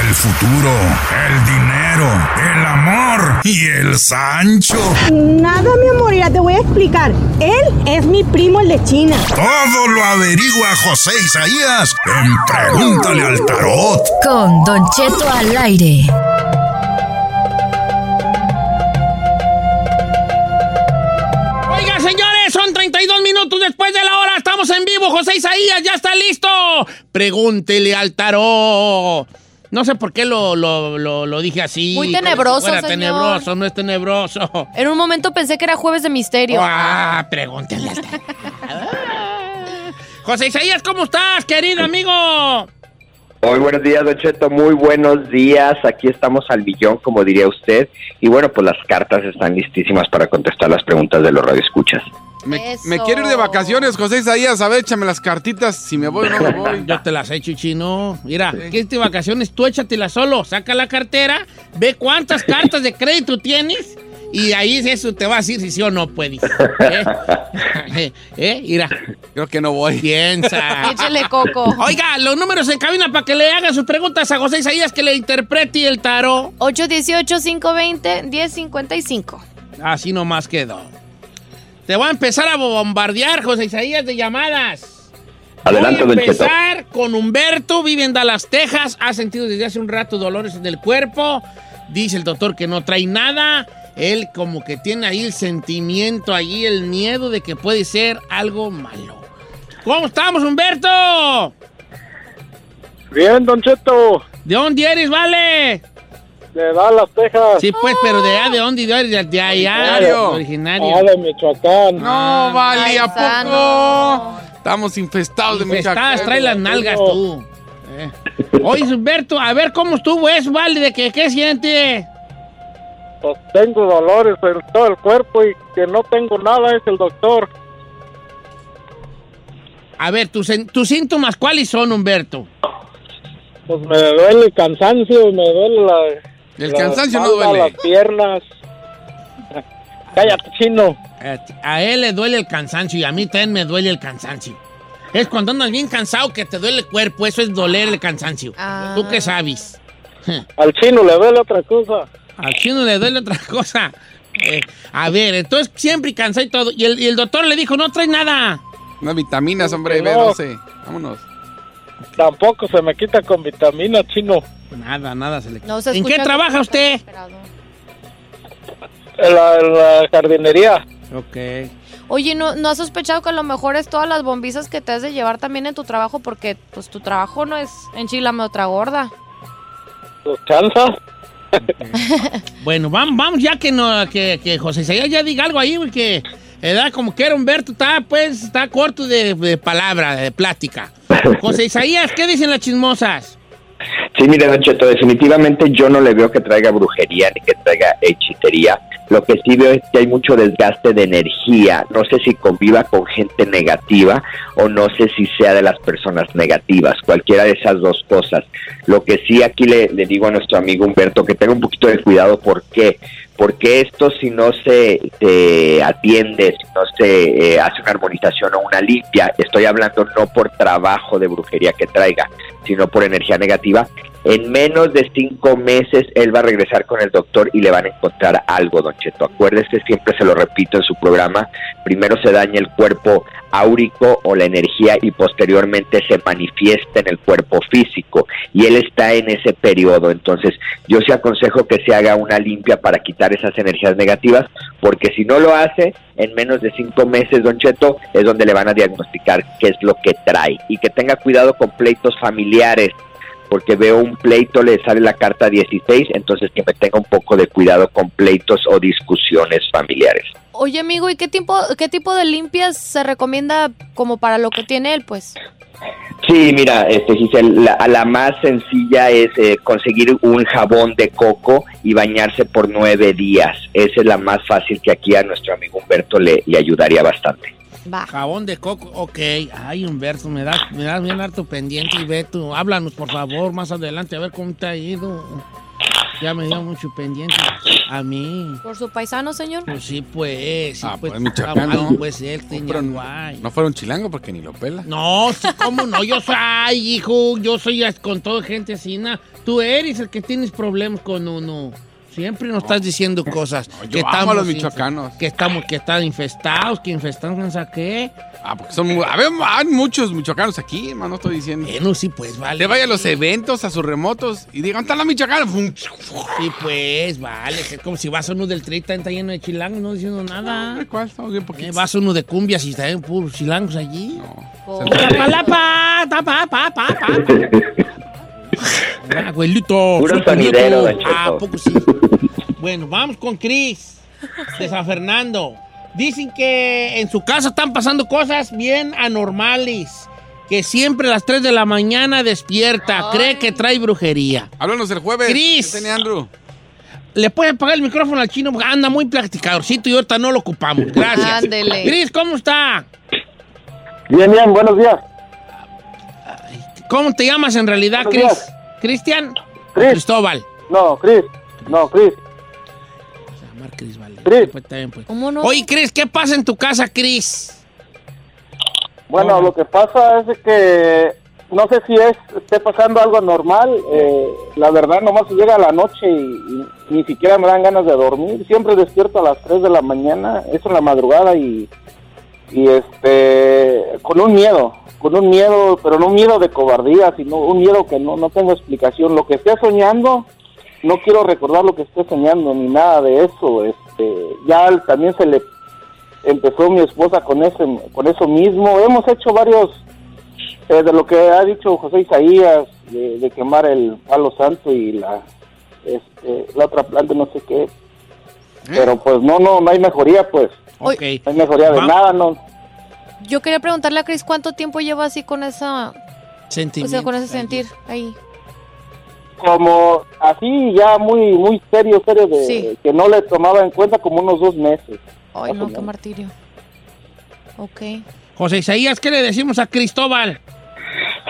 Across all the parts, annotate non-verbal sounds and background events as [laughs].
El futuro, el dinero, el amor y el Sancho. Nada, mi amor, ya te voy a explicar. Él es mi primo, el de China. Todo lo averigua José Isaías en Pregúntale al Tarot. Con Don Cheto al aire. Oiga, señores, son 32 minutos después de la hora. Estamos en vivo. José Isaías ya está listo. Pregúntele al tarot. No sé por qué lo, lo, lo, lo dije así. Muy tenebroso, fuera señor. tenebroso, no es tenebroso. En un momento pensé que era jueves de misterio. Ah, tarot. [laughs] José Isaías, ¿cómo estás, querido amigo? Muy buenos días, Don Cheto, muy buenos días. Aquí estamos al billón, como diría usted. Y bueno, pues las cartas están listísimas para contestar las preguntas de los radioescuchas. Me, me quiero ir de vacaciones, José Isaías. A ver, échame las cartitas. Si me voy o no me voy. [laughs] Yo te las he hecho, chino. Mira, que de vacaciones tú échatelas solo. Saca la cartera, ve cuántas cartas de crédito tienes y ahí eso te va a decir si sí o no puedes. ¿Eh? ¿Eh? [laughs] [laughs] ¿Eh? Mira. Creo que no voy. Piensa. Échale coco. Oiga, los números en cabina para que le hagan sus preguntas a José Isaías que le interprete el tarot. 818-520-1055. Así nomás quedó. Te voy a empezar a bombardear, José Isaías, de llamadas. Adelante, Voy a empezar con Humberto, vive en Dallas, Texas. Ha sentido desde hace un rato dolores en el cuerpo. Dice el doctor que no trae nada. Él como que tiene ahí el sentimiento, ahí el miedo de que puede ser algo malo. ¿Cómo estamos, Humberto? Bien, Don Cheto. ¿De dónde eres, vale? De Dallas, Texas. Sí, pues, pero de, allá, ¿de dónde eres? De, de allá, Originario. originario. Ah, de Michoacán. No, vale, ¿a poco? Estamos infestados de Michoacán. trae las nalgas tú. Eh. Oye, Humberto, a ver cómo estuvo eso, vale, de que qué siente. Pues tengo dolores en todo el cuerpo y que no tengo nada es el doctor. A ver, tus, tus síntomas, ¿cuáles son, Humberto? Pues me duele el cansancio, me duele la. El la cansancio no espalda, duele. Las piernas. [laughs] Cállate, chino. Eh, A él le duele el cansancio y a mí también me duele el cansancio. Es cuando andas bien cansado que te duele el cuerpo, eso es doler el cansancio. Ah. ¿Tú qué sabes? [laughs] Al chino le duele otra cosa. Al chino le duele otra cosa. Eh, a ver, entonces siempre cansado y todo. Y el, y el doctor le dijo, no trae nada. Unas vitaminas, hombre, No. B12. Vámonos. Tampoco se me quita con vitamina, chino. Nada, nada se le No se ¿En qué trabaja usted? En la, en la jardinería. Ok. Oye, ¿no, ¿no has sospechado que a lo mejor es todas las bombizas que te has de llevar también en tu trabajo? Porque pues tu trabajo no es enchilame otra gorda. Pues cansa. [laughs] Bueno, vamos, vamos ya que no, que, que José Isaías ya diga algo ahí, porque edad como que era Humberto, está pues, está corto de, de palabra, de plática. [laughs] José Isaías, ¿qué dicen las chismosas? Sí, mire, Don definitivamente yo no le veo que traiga brujería ni que traiga hechicería. Lo que sí veo es que hay mucho desgaste de energía. No sé si conviva con gente negativa o no sé si sea de las personas negativas. Cualquiera de esas dos cosas. Lo que sí aquí le, le digo a nuestro amigo Humberto que tenga un poquito de cuidado. ¿Por qué? Porque esto si no se, atiende, si no se eh, hace una armonización o una limpia, estoy hablando no por trabajo de brujería que traiga, sino por energía negativa, en menos de cinco meses él va a regresar con el doctor y le van a encontrar algo, don Cheto. Acuérdese, siempre se lo repito en su programa, primero se daña el cuerpo áurico o la energía y posteriormente se manifiesta en el cuerpo físico y él está en ese periodo. Entonces yo sí aconsejo que se haga una limpia para quitar esas energías negativas porque si no lo hace, en menos de cinco meses, don Cheto, es donde le van a diagnosticar qué es lo que trae y que tenga cuidado con pleitos familiares porque veo un pleito, le sale la carta 16, entonces que me tenga un poco de cuidado con pleitos o discusiones familiares. Oye, amigo, ¿y qué tipo, qué tipo de limpias se recomienda como para lo que tiene él, pues? Sí, mira, este, Giselle, la, la más sencilla es eh, conseguir un jabón de coco y bañarse por nueve días. Esa es la más fácil que aquí a nuestro amigo Humberto le, le ayudaría bastante. Jabón de coco, ok. Ay, Humberto, me das me das bien harto pendiente y ve tú. Háblanos, por favor, más adelante, a ver cómo te ha ido. Ya me dio mucho pendiente a mí. ¿Por su paisano, señor? Pues sí, pues. Sí, Ah, pues, pues, ah, pues él tenía. No fueron chilango porque ni lo pela. No, sí, cómo no. Yo soy, ay, hijo, yo soy con toda gente así. na. Tú eres el que tienes problemas con uno. Siempre nos estás diciendo cosas. yo amo a los michoacanos. Que estamos, que están infestados, que infestados, ¿a qué? Ah, porque son a ver, hay muchos michoacanos aquí, hermano, estoy diciendo. Bueno, sí, pues, vale. Le vaya a los eventos, a sus remotos y digan, ¿están los michoacanos? Sí, pues, vale. Es como si vas a uno del 30 está lleno de chilangos, no diciendo nada. ¿Cuál? Estamos bien Eh, poquitos. vas a uno de cumbias y están puros chilangos allí. Oh. Tapalapa, tapa, pa, pa, pa. [laughs] [laughs] Ah, Abuelito. Puro sonidero. Don Cheto. Ah, ¿a poco sí? [laughs] Bueno, vamos con Cris de San Fernando. Dicen que en su casa están pasando cosas bien anormales. Que siempre a las 3 de la mañana despierta. Cree que trae brujería. Háblanos el jueves. Cris. ¿Qué tiene Andrew? ¿Le puede apagar el micrófono al chino? Porque Anda muy platicadorcito y ahorita no lo ocupamos. Gracias. Ándele. Cris, ¿cómo está? Bien, bien, buenos días. ¿Cómo te llamas en realidad, Cris? ¿Cristian? Chris. Cristóbal. No, Chris. No, Chris. Se llama Cris, vale. Chris. Pues, bien, pues. ¿Cómo no? Oye, Cris, ¿qué pasa en tu casa, Cris? Bueno, Hola. lo que pasa es que no sé si es esté pasando algo normal. eh, la verdad, nomás llega la noche y, y ni siquiera me dan ganas de dormir. Siempre despierto a las 3 de la mañana, eso en la madrugada y, y este con un miedo, con un miedo, pero no un miedo de cobardía, sino un miedo que no, no tengo explicación. Lo que esté soñando, no quiero recordar lo que esté soñando ni nada de eso. Este, ya también se le empezó mi esposa con ese con eso mismo. Hemos hecho varios eh, de lo que ha dicho José Isaías de, de quemar el palo santo y la este, la otra planta no sé qué. Pero pues no no no hay mejoría pues. Ok. No hay mejoría de Va- nada, no. Yo quería preguntarle a Cris cuánto tiempo lleva así con esa, o sea, con ese sentir ahí. Como así ya muy muy serio serio de Sí. que no le tomaba en cuenta como unos dos meses. Ay, Más o no, qué menos. martirio. Ok. José Isaías, ¿qué le decimos a Cristóbal?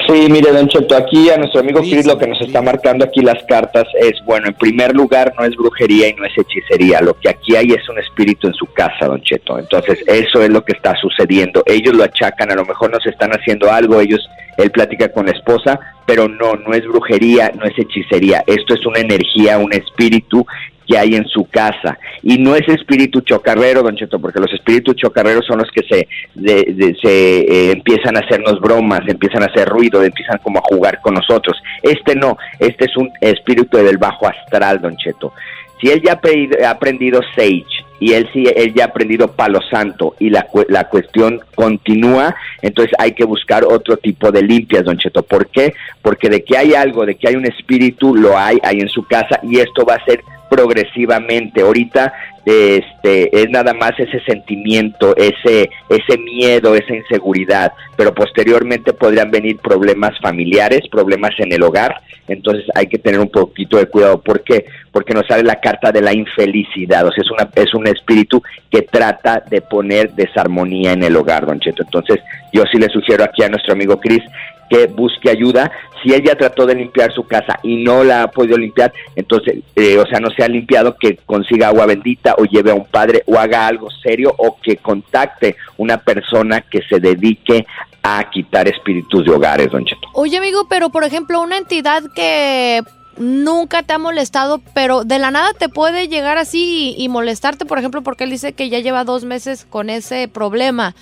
Sí, mire, Don Cheto, aquí a nuestro amigo Chris lo que nos está marcando aquí las cartas es, bueno, en primer lugar no es brujería y no es hechicería, lo que aquí hay es un espíritu en su casa, Don Cheto. Entonces, eso es lo que está sucediendo. Ellos lo achacan, a lo mejor nos están haciendo algo, ellos, él platica con la esposa, pero no, no es brujería, no es hechicería. Esto es una energía, un espíritu que hay en su casa. Y no es espíritu chocarrero, Don Cheto, porque los espíritus chocarreros son los que se, de- se eh, empiezan a hacernos bromas, empiezan a hacer ruido, empiezan como a jugar con nosotros. Este no, este es un espíritu del bajo astral, Don Cheto. Si él ya ha aprendido, Sage y él sí, él ya ha aprendido Palo Santo y la, la cuestión continúa, entonces hay que buscar otro tipo de limpias, Don Cheto. ¿Por qué? Porque de que hay algo, de que hay un espíritu, lo hay, hay en su casa y esto va a ser progresivamente. Ahorita este, es nada más ese sentimiento, ese, ese miedo, esa inseguridad, pero posteriormente podrían venir problemas familiares, problemas en el hogar, entonces hay que tener un poquito de cuidado, ¿por qué? Porque nos sale la carta de la infelicidad, o sea, es, una, es un espíritu que trata de poner desarmonía en el hogar, don Cheto, entonces yo sí le sugiero aquí a nuestro amigo Cris que busque ayuda. Si ella trató de limpiar su casa y no la ha podido limpiar, entonces, eh, o sea, no se ha limpiado, que consiga agua bendita o lleve a un padre o haga algo serio o que contacte una persona que se dedique a quitar espíritus de hogares, don Cheto. Oye, amigo, pero por ejemplo, una entidad que nunca te ha molestado, pero de la nada te puede llegar así y, y molestarte, por ejemplo, porque él dice que ya lleva dos meses con ese problema.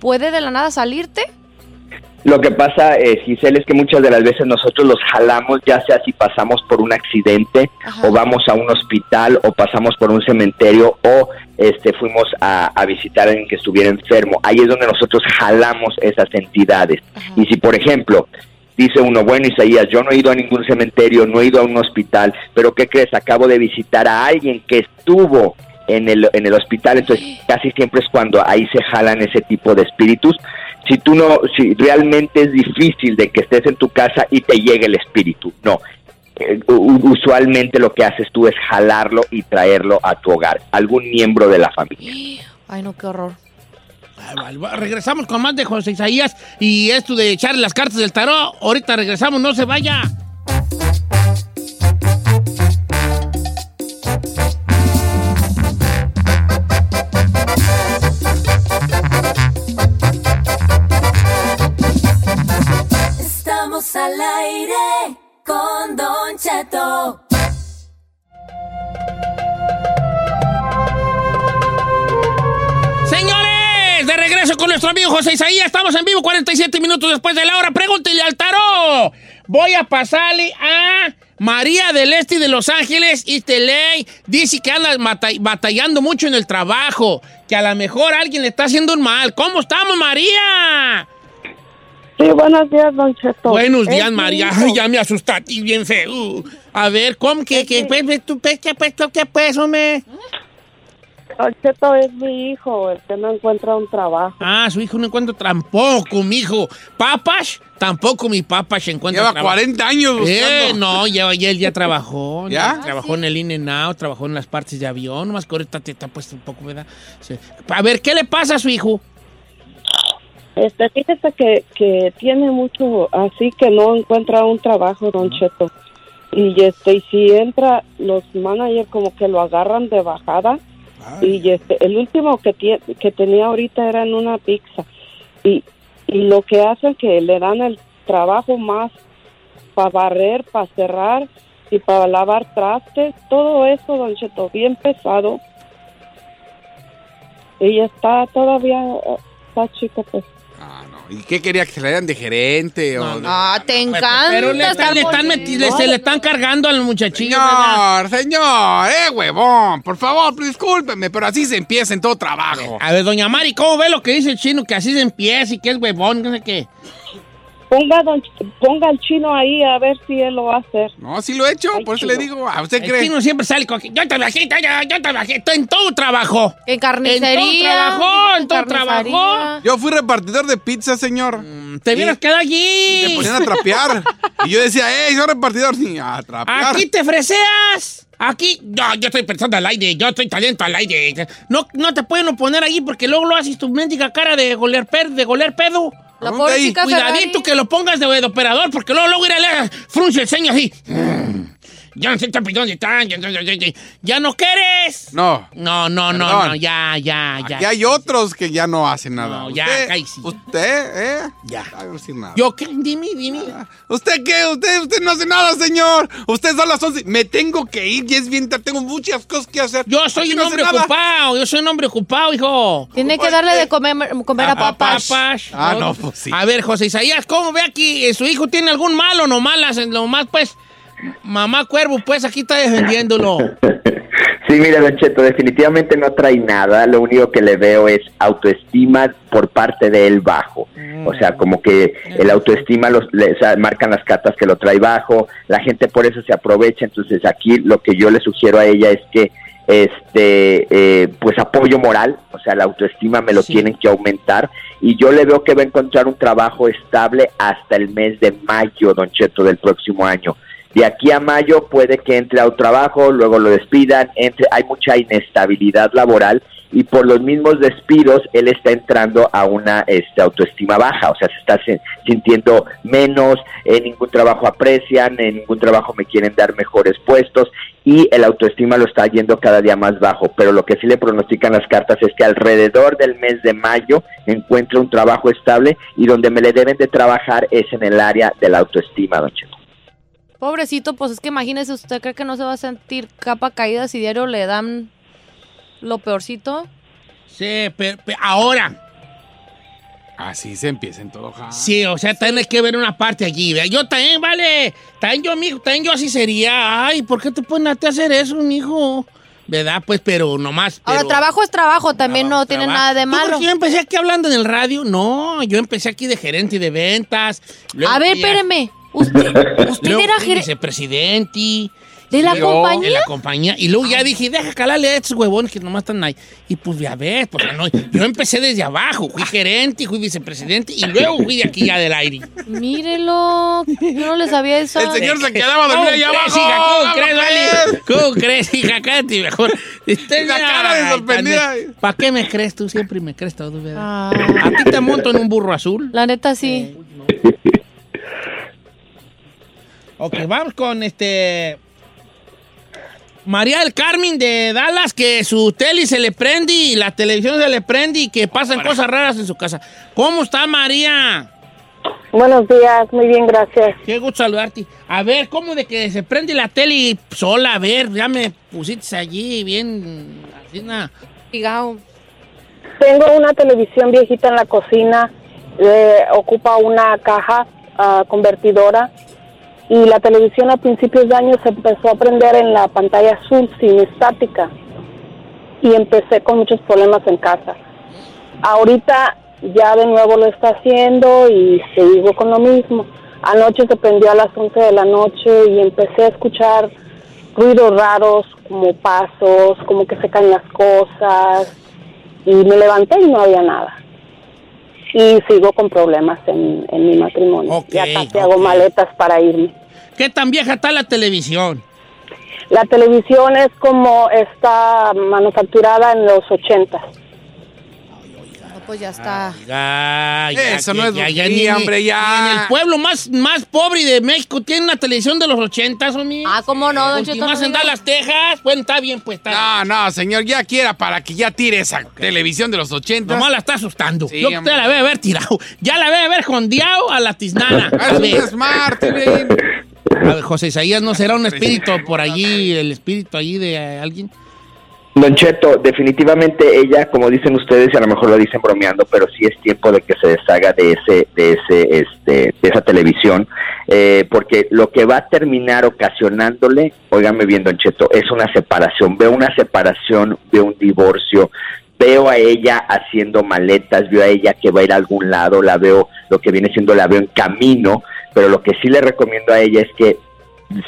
¿Puede de la nada salirte? Lo que pasa, eh, Giselle, es que muchas de las veces nosotros los jalamos, ya sea si pasamos por un accidente o vamos a un hospital o pasamos por un cementerio o este fuimos a, a visitar a alguien que estuviera enfermo. Ahí es donde nosotros jalamos esas entidades. Y si, por ejemplo, dice uno, bueno, Isaías, yo no he ido a ningún cementerio, no he ido a un hospital, pero ¿qué crees? Acabo de visitar a alguien que estuvo en el, en el hospital, entonces casi siempre es cuando ahí se jalan ese tipo de espíritus. Si tú no, si realmente es difícil de que estés en tu casa y te llegue el espíritu, no. Eh, usualmente lo que haces tú es jalarlo y traerlo a tu hogar, algún miembro de la familia. [gasps] Ay, no, qué horror. Regresamos con más de José Isaías y esto de echar las cartas del tarot. Ahorita regresamos, no se vaya. Al aire con Don Cheto. Señores, de regreso con nuestro amigo José Isaías. Estamos en vivo 47 minutos después de la hora. Pregúntele al tarot. Voy a pasarle a María del Este de Los Ángeles, East LA. Dice que anda bata- batallando mucho en el trabajo. Que a lo mejor alguien le está haciendo un mal. ¿Cómo estamos, María? Sí, buenos días, Don Cheto. Buenos días, Es María. Ay, ya me asustaste bien feo. A ver, ¿cómo que, que, pues, pues, tú, pues, qué, pues, qué, pues, hombre? Don Cheto es mi hijo, el que no encuentra un trabajo. Ah, su hijo no encuentra tampoco, mi hijo. ¿Papas? Tampoco mi papá se encuentra Lleva trabajo. 40 años Eh, buscando. no, ya, ya él ya trabajó. [laughs] ¿Ya? ¿Ya? Trabajó en el in and out, trabajó en las partes de avión, nomás que ahorita te está puesto un poco, ¿verdad? Sí. A ver, ¿qué le pasa a su hijo? Este, fíjese que, que tiene mucho, así que no encuentra un trabajo, Don Cheto. Y este, y si entra, los managers como que lo agarran de bajada. Y este, el último que, tie- que tenía ahorita era en una pizza. Y, y lo que hacen que le dan el trabajo más para barrer, para cerrar y para lavar trastes, todo eso, Don Cheto, bien pesado. Y está todavía, eh, está chico, pues. ¿Y qué quería? ¿Que se le dieran de gerente? o de- Ah, te encanta. Pero le están, le están se le están cargando al muchachillo, ¿verdad? Señor, señor, eh, huevón, por favor, discúlpeme, pero así se empieza en todo trabajo. A ver, doña Mari, ¿cómo ve lo que dice el chino? Que así se empieza y que es huevón, no sé qué. Ponga, don ponga al chino ahí a ver si él lo va a hacer. No, sí lo he hecho, por eso le digo, ¿a usted El cree? chino siempre sale con que yo trabajé, yo, yo trabajé, estoy en todo trabajo. En carnicería. En todo trabajo, en todo trabajo. Yo fui repartidor de pizza, señor. Mm, Te hubieras quedado allí. Me ponían a trapear. [laughs] y yo decía, hey, soy repartidor. Sí, a trapear. Aquí te freseas. Aquí, yo, yo estoy pensando al aire, yo estoy talento al aire. No, no te pueden poner allí porque luego lo haces tu mendiga cara de golear, per, de golear pedo. La pobre ahí? chica Cuidadito Ferrari. que lo pongas de, de operador porque luego, luego ir a leer, frunce el ceño así. Ya no sé dónde están, ya, ya, ya, ya, ya. ¿Ya no quieres. No. No, no, no, Perdón. no, ya, ya, ya. Aquí hay otros que ya no hacen nada. No, ya, usted, cállese. Usted, ¿eh? Ya. No decir nada. ¿Yo qué? Dime, dime. ¿Usted qué? Usted, usted no hace nada, señor. Usted son las 11. Me tengo que ir y es bien tarde. Tengo muchas cosas que hacer. Yo soy Aquí un no hombre ocupado, yo soy un hombre ocupado, hijo. Tiene que darle de comer, comer a papas. papas. Ah, no, pues sí. A ver, José Isaías, ¿cómo ve aquí? ¿Su hijo tiene algún mal o no malas? Lo más, pues, mamá cuervo, pues aquí está defendiéndolo. [laughs] Sí, mira, Don Cheto, definitivamente no trae nada. Lo único que le veo es autoestima por parte de él bajo. O sea, como que el autoestima los, marcan las cartas que lo trae bajo. La gente por eso se aprovecha. Entonces, aquí lo que yo le sugiero a ella es que este eh, pues apoyo moral, o sea, la autoestima me lo tienen que aumentar y yo le veo que va a encontrar un trabajo estable hasta el mes de mayo, Don Cheto, del próximo año. De aquí a mayo puede que entre a un trabajo, luego lo despidan, entre, hay mucha inestabilidad laboral y por los mismos despidos él está entrando a una este, autoestima baja, o sea, se está sintiendo menos, en ningún trabajo aprecian, en ningún trabajo me quieren dar mejores puestos y el autoestima lo está yendo cada día más bajo, pero lo que sí le pronostican las cartas es que alrededor del mes de mayo encuentre un trabajo estable y donde me le deben de trabajar es en el área de la autoestima, don Cheto. Pobrecito, pues es que imagínese, ¿usted cree que no se va a sentir capa caída si diario le dan lo peorcito? Sí, pero, pero ahora. Así se empieza en todo jale. Sí, o sea, tienes que ver una parte allí. ¿vea? Yo también, vale. También yo, mijo, también yo así sería. Ay, ¿por qué te pones a hacer eso, mijo? ¿Verdad? Pues, pero nomás. Ahora, pero- trabajo es trabajo, también no tiene trabajo. nada de ¿Tú malo. crees que yo empecé aquí hablando en el radio? No, yo empecé aquí de gerente de ventas. luego A ver, fui a- espéreme. Usted, [laughs] usted luego era vicepresidente. de la Luego- compañía. De la compañía. Y luego ya dije, deja calarle a estos huevones que nomás están ahí. Y pues ya ves, pues no, yo empecé desde abajo. Fui gerente, fui vicepresidente y luego fui de aquí ya del aire. Mírelo, yo no le sabía eso. El señor se quedaba dormido allá abajo. Hija, ¿Cómo ¡Vamos, crees, vale? pues! ¿Cómo crees, hija? Cállate mejor. La cara de sorprendida. ¿Para qué me crees? Tú siempre me crees todo, ¿verdad? Ah, A ti te monto en un burro azul. la neta sí. Ok, vamos con este. María del Carmen de Dallas, que su tele se le prende y la televisión se le prende y que pasan cosas raras en su casa. ¿Cómo está María? Buenos días, muy bien, gracias. Qué gusto saludarte. A ver, ¿cómo de que se prende la tele sola? A ver, ya me pusiste allí bien. Así, na. Figao. Tengo una televisión viejita en la cocina, eh, ocupa una caja ah, convertidora y la televisión a principios de año se empezó a prender en la pantalla azul sin estática y empecé con muchos problemas en casa. Ahorita ya de nuevo lo está haciendo y sigo con lo mismo. Anoche se prendió a las 11 de la noche y empecé a escuchar ruidos raros como pasos, como que se caen las cosas y me levanté y no había nada. Y sigo con problemas en, en mi matrimonio. Ok, ya casi hago maletas para irme. ¿Qué tan vieja está la televisión? La televisión es como está manufacturada en los 80. No, pues ya está. Ya, ya, Eso no es ya, ni- hombre, ya. ni en el pueblo más, más pobre de México tiene una televisión de los ochentas, homie. Ah, ¿cómo no, don Cheto? No en Dallas, Texas. Bueno, está bien, pues está. No, no, señor, ya quiera para que ya tire esa televisión de los 80. Nomás la está asustando. Sí, Yo usted la ve haber tirado. Ya la ve haber jondeado a la tiznana. [laughs] A es smart, TV. A ver, José Isaías, ¿no será un espíritu por allí, el espíritu allí de alguien? Don Cheto, definitivamente ella, como dicen ustedes, y a lo mejor lo dicen bromeando, pero sí es tiempo de que se deshaga de ese, de ese, este, de esa televisión, eh, porque lo que va a terminar ocasionándole, óigame bien, Don Cheto, es una separación. Veo una separación, veo un divorcio, veo a ella haciendo maletas, veo a ella que va a ir a algún lado, la veo, lo que viene siendo, la veo en camino, pero lo que sí le recomiendo a ella es que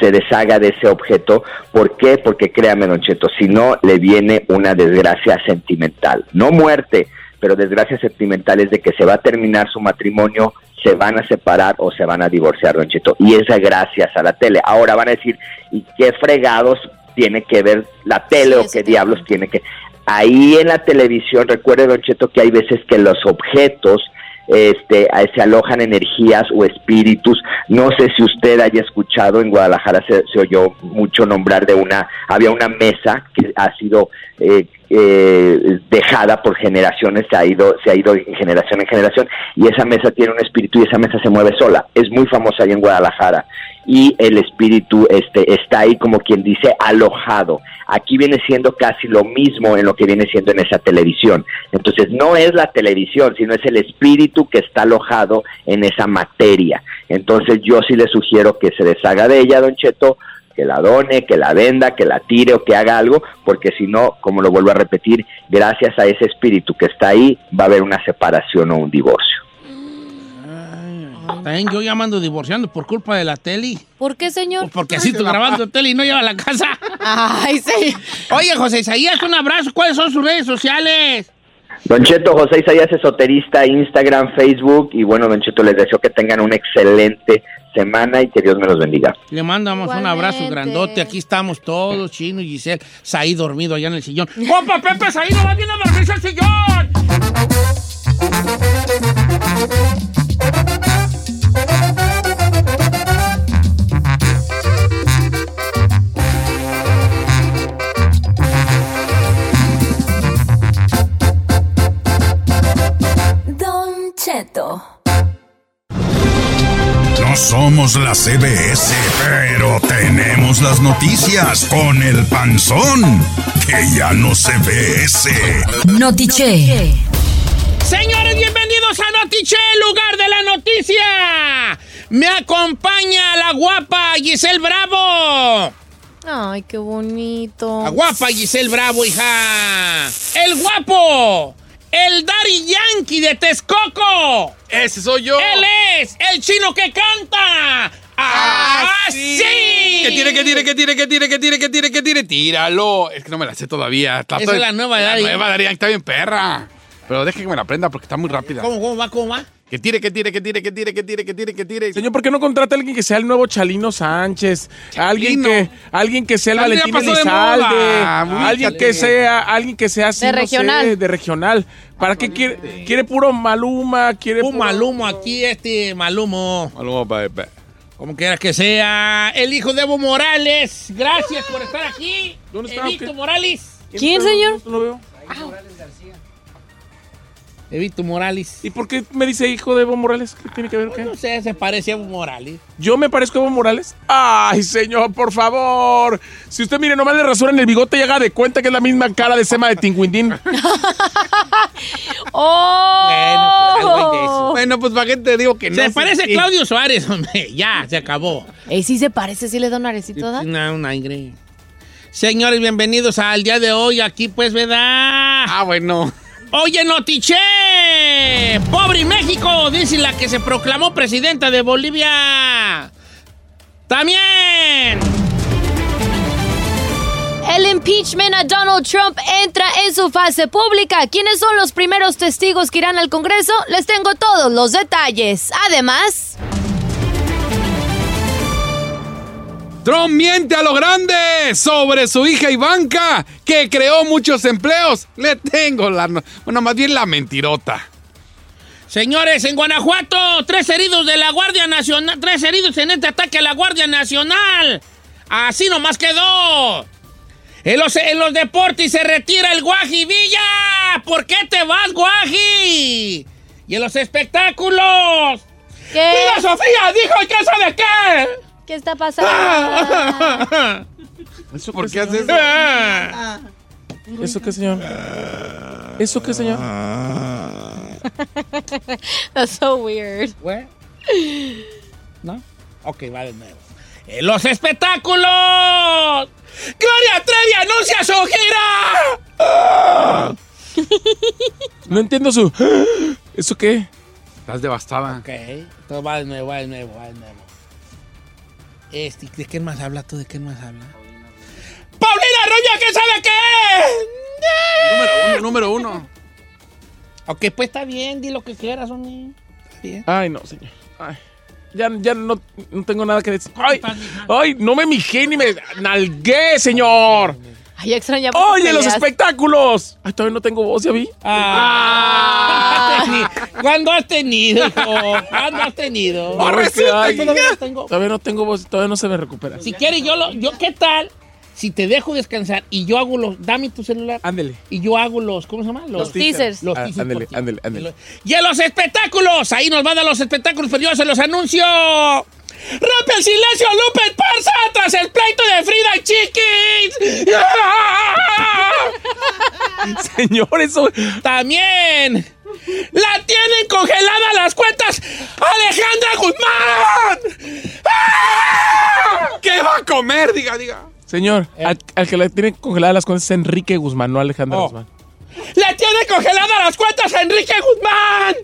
se deshaga de ese objeto. ¿Por qué? Porque créame, Don Cheto, si no le viene una desgracia sentimental. No muerte, pero desgracia sentimental es de que se va a terminar su matrimonio, se van a separar o se van a divorciar, Don Cheto. Y es gracias a la tele. Ahora van a decir, ¿y qué fregados tiene que ver la tele o qué diablos tiene que... Ahí en la televisión, recuerde, Don Cheto, que hay veces que los objetos este, se alojan energías o espíritus. No sé si usted haya escuchado, en Guadalajara se, se oyó mucho nombrar de una, había una mesa que ha sido eh, eh, dejada por generaciones, se ha ido, se ha ido en generación en generación, y esa mesa tiene un espíritu y esa mesa se mueve sola. Es muy famosa ahí en Guadalajara. Y el espíritu este, está ahí como quien dice alojado. Aquí viene siendo casi lo mismo en lo que viene siendo en esa televisión. Entonces no es la televisión, sino es el espíritu que está alojado en esa materia. Entonces yo sí le sugiero que se deshaga de ella, don Cheto, que la done, que la venda, que la tire o que haga algo, porque si no, como lo vuelvo a repetir, gracias a ese espíritu que está ahí, va a haber una separación o un divorcio. También yo ya me ando divorciando por culpa de la tele. ¿Por qué, señor? Porque así tú grabando tele y no lleva a la casa. [laughs] Ay, sí. Oye, José Isaías, un abrazo. ¿Cuáles son sus redes sociales? Don Cheto, José Isaías esoterista, Instagram, Facebook y bueno, Don Cheto, les deseo que tengan una excelente semana y que Dios me los bendiga. Le mandamos un abrazo grandote. Aquí estamos todos, Chino y Giselle. Saí dormido allá en el sillón. ¡Compa Pepe, Saí no va bien a dormirse al sillón! Cheto. No somos la CBS, pero tenemos las noticias con el panzón, que ya no se ve ese. Notiche. Señores, bienvenidos a Notiche, lugar de la noticia. Me acompaña la guapa Giselle Bravo. Ay, qué bonito. La guapa Giselle Bravo, hija. El guapo. El Daddy Yankee de Texcoco. Ese soy yo. Él es el chino que canta. ¡Ah, sí! Que tire, que tire, que tire, que tire, que tire, que tire, que tire. Tíralo. Es que no me la sé todavía. Está Esa es la nueva La Daddy. nueva Daddy Yankee está bien perra. Pero deje que me la aprenda porque está muy rápida. ¿Cómo, cómo va, cómo va? Que tire, que tire, que tire, que tire, que tire, que tire, que tire. Señor, ¿por qué no contrata a alguien que sea el nuevo Chalino Sánchez? Alguien Chalino. que, alguien que sea el Chalino Valentín Elizalde. Muy Alguien que sea, alguien que sea así, De no sé, regional. de regional. ¿Para qué quiere? Quiere puro Maluma, quiere Un puro- malumo aquí, este malumo. Maluma, baby. Como quiera que sea. El hijo de Evo Morales. Gracias por estar aquí. ¿Dónde está, Evito? Morales. ¿Quién, señor? No lo veo. Evito Morales. ¿Y por qué me dice hijo de Evo Morales? ¿Qué tiene que ver? ¿Qué? No sé, se parece a Evo Morales. ¿Yo me parezco a Evo Morales? Ay, señor, por favor. Si usted mire, nomás le rasuran el bigote y haga de cuenta que es la misma cara de Sema de Tinguindín. ¡Oh! [laughs] Bueno, pues, algo de eso. Bueno, pues para qué te digo que no. Se sí, parece a. Claudio Suárez, hombre. Ya, se acabó. Ey, sí se parece, sí le da un arecito, ¿da? Una, un aire. Señores, bienvenidos al día de hoy. Aquí, pues, ¿verdad? Ah, bueno. Oye, Notiche. Pobre México, dice la que se proclamó presidenta de Bolivia. También. El impeachment a Donald Trump entra en su fase pública. ¿Quiénes son los primeros testigos que irán al Congreso? Les tengo todos los detalles. Además, Trump miente a lo grande sobre su hija Ivanka, que creó muchos empleos. Le tengo la. no- Bueno, más bien la mentirota. Señores, en Guanajuato, tres heridos de la Guardia Nacional, tres heridos en este ataque a la Guardia Nacional. Así nomás quedó. En los, en los deportes se retira el Guaji Villa. ¿Por qué te vas, Guaji? Y en los espectáculos. ¿qué, ¡Mira, Sofía! ¡Dijo que sabe qué! ¿Qué está pasando? [laughs] ¿Eso ¿Por qué, haces eso? ¿Eso qué, señor? ¿Eso qué, señor? [laughs] That's so weird. Güey. ¿No? Ok, va de nuevo. En los espectáculos. ¡Gloria Trevi anuncia su gira! No entiendo su... [gasps] ¿Eso qué? Estás devastada. Ok, todo va de nuevo, va de nuevo, va de nuevo. Este, ¿De qué más habla tú? ¿De qué más habla? ¡Paulina Roya, ¿qué sabe qué? Número uno, número uno. Ok, pues está bien, di lo que quieras, hombre. Está bien. Ay, no, señor. Ay. Ya, ya no, no tengo nada que decir. Ay, ay, no me mijé ni me nalgué, señor. Ay. Oye, los espectáculos. Ay, todavía no tengo voz, ¿ya vi? Ah, [laughs] ¿Cuándo has tenido, hijo? ¿Cuándo has tenido? No, es que, ay, Todavía no tengo. Todavía no tengo voz, todavía no se me recupera. Si quieres, yo lo. Yo, ¿Qué tal? Si te dejo descansar y yo hago los. Dame tu celular. Ándele. Y yo hago los. ¿Cómo se llama? Los teasers. Los Ah, teasers ándele, ándele, ándele. Y en los espectáculos. Ahí nos van a los espectáculos, pero yo se los anuncio. ¡Rompe el silencio, Lupe Esparza! Tras el pleito de Frida Chiquis. [laughs] Señor, eso. También. ¡La tienen congelada las cuentas! ¡Alejandra Guzmán! ¡Ah! ¿Qué va a comer? Diga, diga. Señor, al, al que le tiene congeladas las cuentas es Enrique Guzmán, no Alejandra Oh. Guzmán. ¡Le tiene congelada las cuentas a Enrique Guzmán!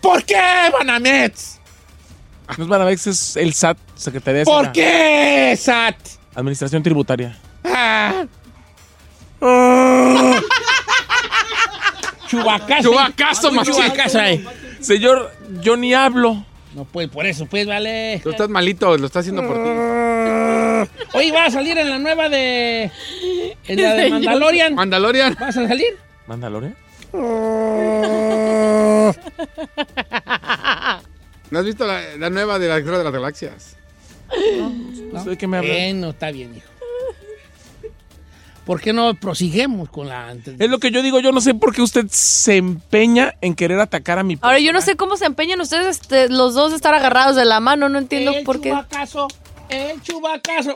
¿Por qué, Banamets? No es Banamex, es el SAT, Secretaría de ¿Por Hacienda. qué, SAT? Administración Tributaria. Ah. [laughs] Chubacazo. Chubacazo, machín. Chubacazo ahí. Señor, yo ni hablo. No, pues por eso, pues, vale. Tú estás malito, lo está haciendo por ti. Oye, va a salir en la nueva de. En la de. Mandalorian. Mandalorian. ¿Vas a salir? ¿Mandalorian? ¿No has visto la, la nueva de la Guerra de las Galaxias? No sé de qué me habla. Bueno, está bien, hijo. ¿Por qué no prosiguemos con la antes? Es lo que yo digo, yo no sé por qué usted se empeña en querer atacar a mi Ahora, yo no sé cómo se empeñan ustedes este, los dos de estar agarrados de la mano, no entiendo El por qué. chubacazo, el chubacazo.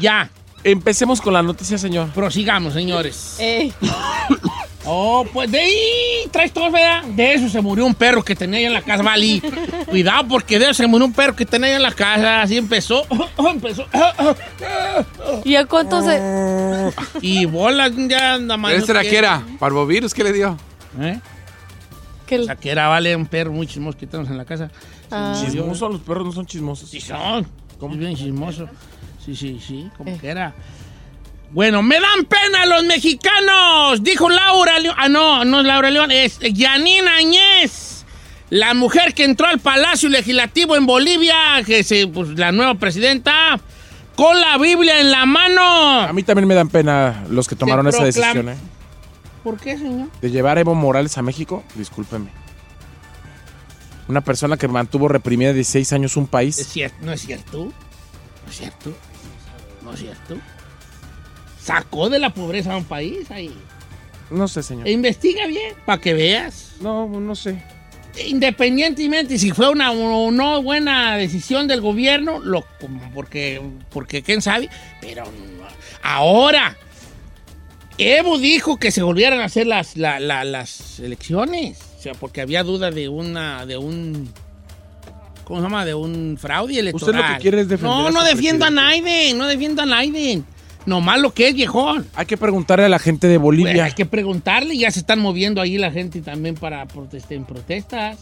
ya. Empecemos con la noticia, señor. Prosigamos, señores. Eh. [laughs] Oh, pues de ahí traes todo, ¿verdad? De eso se murió un perro que tenía yo en la casa, Vali. Cuidado, porque de eso se murió un perro que tenía yo en la casa. Así empezó. [laughs] empezó. ¿Y a cuánto se...? Y bolas, ya anda más. ¿Ese era qué era? ¿Parvovirus? ¿Qué le dio? ¿Eh? Que O sea, que era, vale, un perro muy chismoso que tenemos en la casa. Ah. Chismosos, los perros no son chismosos. Sí son. Es bien chismoso. Sí, sí, sí, como que era. Bueno, me dan pena los mexicanos, dijo Laura León. Ah, no, no es Laura León, es Yanina Añez. La mujer que entró al Palacio Legislativo en Bolivia, que se, pues, la nueva presidenta, con la Biblia en la mano. A mí también me dan pena los que tomaron esa decisión, ¿eh? ¿Por qué, señor? De llevar a Evo Morales a México, discúlpeme. Una persona que mantuvo reprimida 16 años un ¿Es país. cierto? ¿No es cierto? ¿No es cierto? ¿No es cierto? Sacó de la pobreza a un país ahí. No sé, señor. Investiga bien, para que veas. No, no sé. Independientemente si fue una o no buena decisión del gobierno, lo, porque, porque quién sabe, pero ahora Evo dijo que se volvieran a hacer las, la- la- las elecciones, o sea, porque había duda de una, de un, ¿cómo se llama? De un fraude electoral. Usted lo que quiere es defender No, no defiendo a. Naiden, no defiendo a Naiden. Nomás lo que es viejón. Hay que preguntarle a la gente de Bolivia. Pues hay que preguntarle, ya se están moviendo ahí la gente también para protestar en protestas.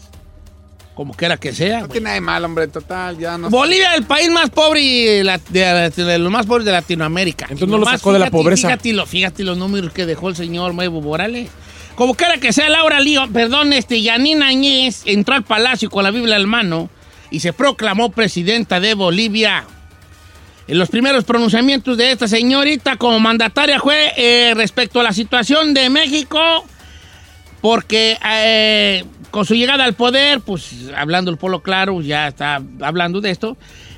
Como quiera que sea. No tiene nada de mal, hombre, total, ya no Bolivia es el país más pobre de, de los más pobres de Latinoamérica. Entonces no lo sacó de la pobreza. Fíjate, fíjate los números que dejó el señor Evo Morales. Como quiera que sea, Laura Lío, perdón, este, Yanina Añez entró al palacio con la Biblia en mano y se proclamó presidenta de Bolivia. Los primeros pronunciamientos de esta señorita como mandataria fue eh, respecto a la situación de México, porque eh, con su llegada al poder, pues hablando el polo claro, ya está hablando de esto,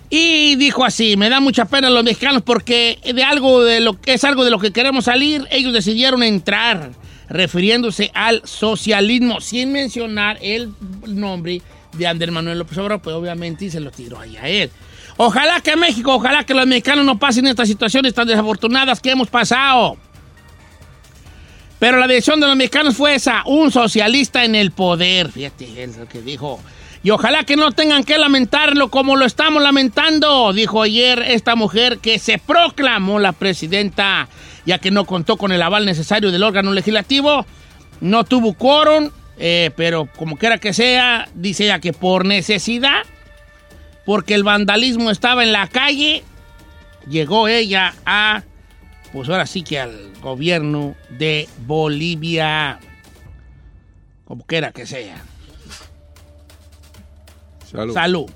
y dijo así, me da mucha pena los mexicanos porque de algo de lo que es algo de lo que queremos salir, ellos decidieron entrar, refiriéndose al socialismo, sin mencionar el nombre de Andrés Manuel López Obrador, pues obviamente se lo tiró ahí a él. Ojalá que México, ojalá que los mexicanos no pasen estas situaciones tan desafortunadas que hemos pasado. Pero la decisión de los mexicanos fue esa, un socialista en el poder. Fíjate, es lo que dijo. Y ojalá que no tengan que lamentarlo como lo estamos lamentando, dijo ayer esta mujer que se proclamó la presidenta, ya que no contó con el aval necesario del órgano legislativo, no tuvo quórum, eh, pero como quiera que sea, dice ella que por necesidad, porque el vandalismo estaba en la calle, llegó ella a, pues ahora sí que al gobierno de Bolivia, como quiera que sea. Salud. Salud.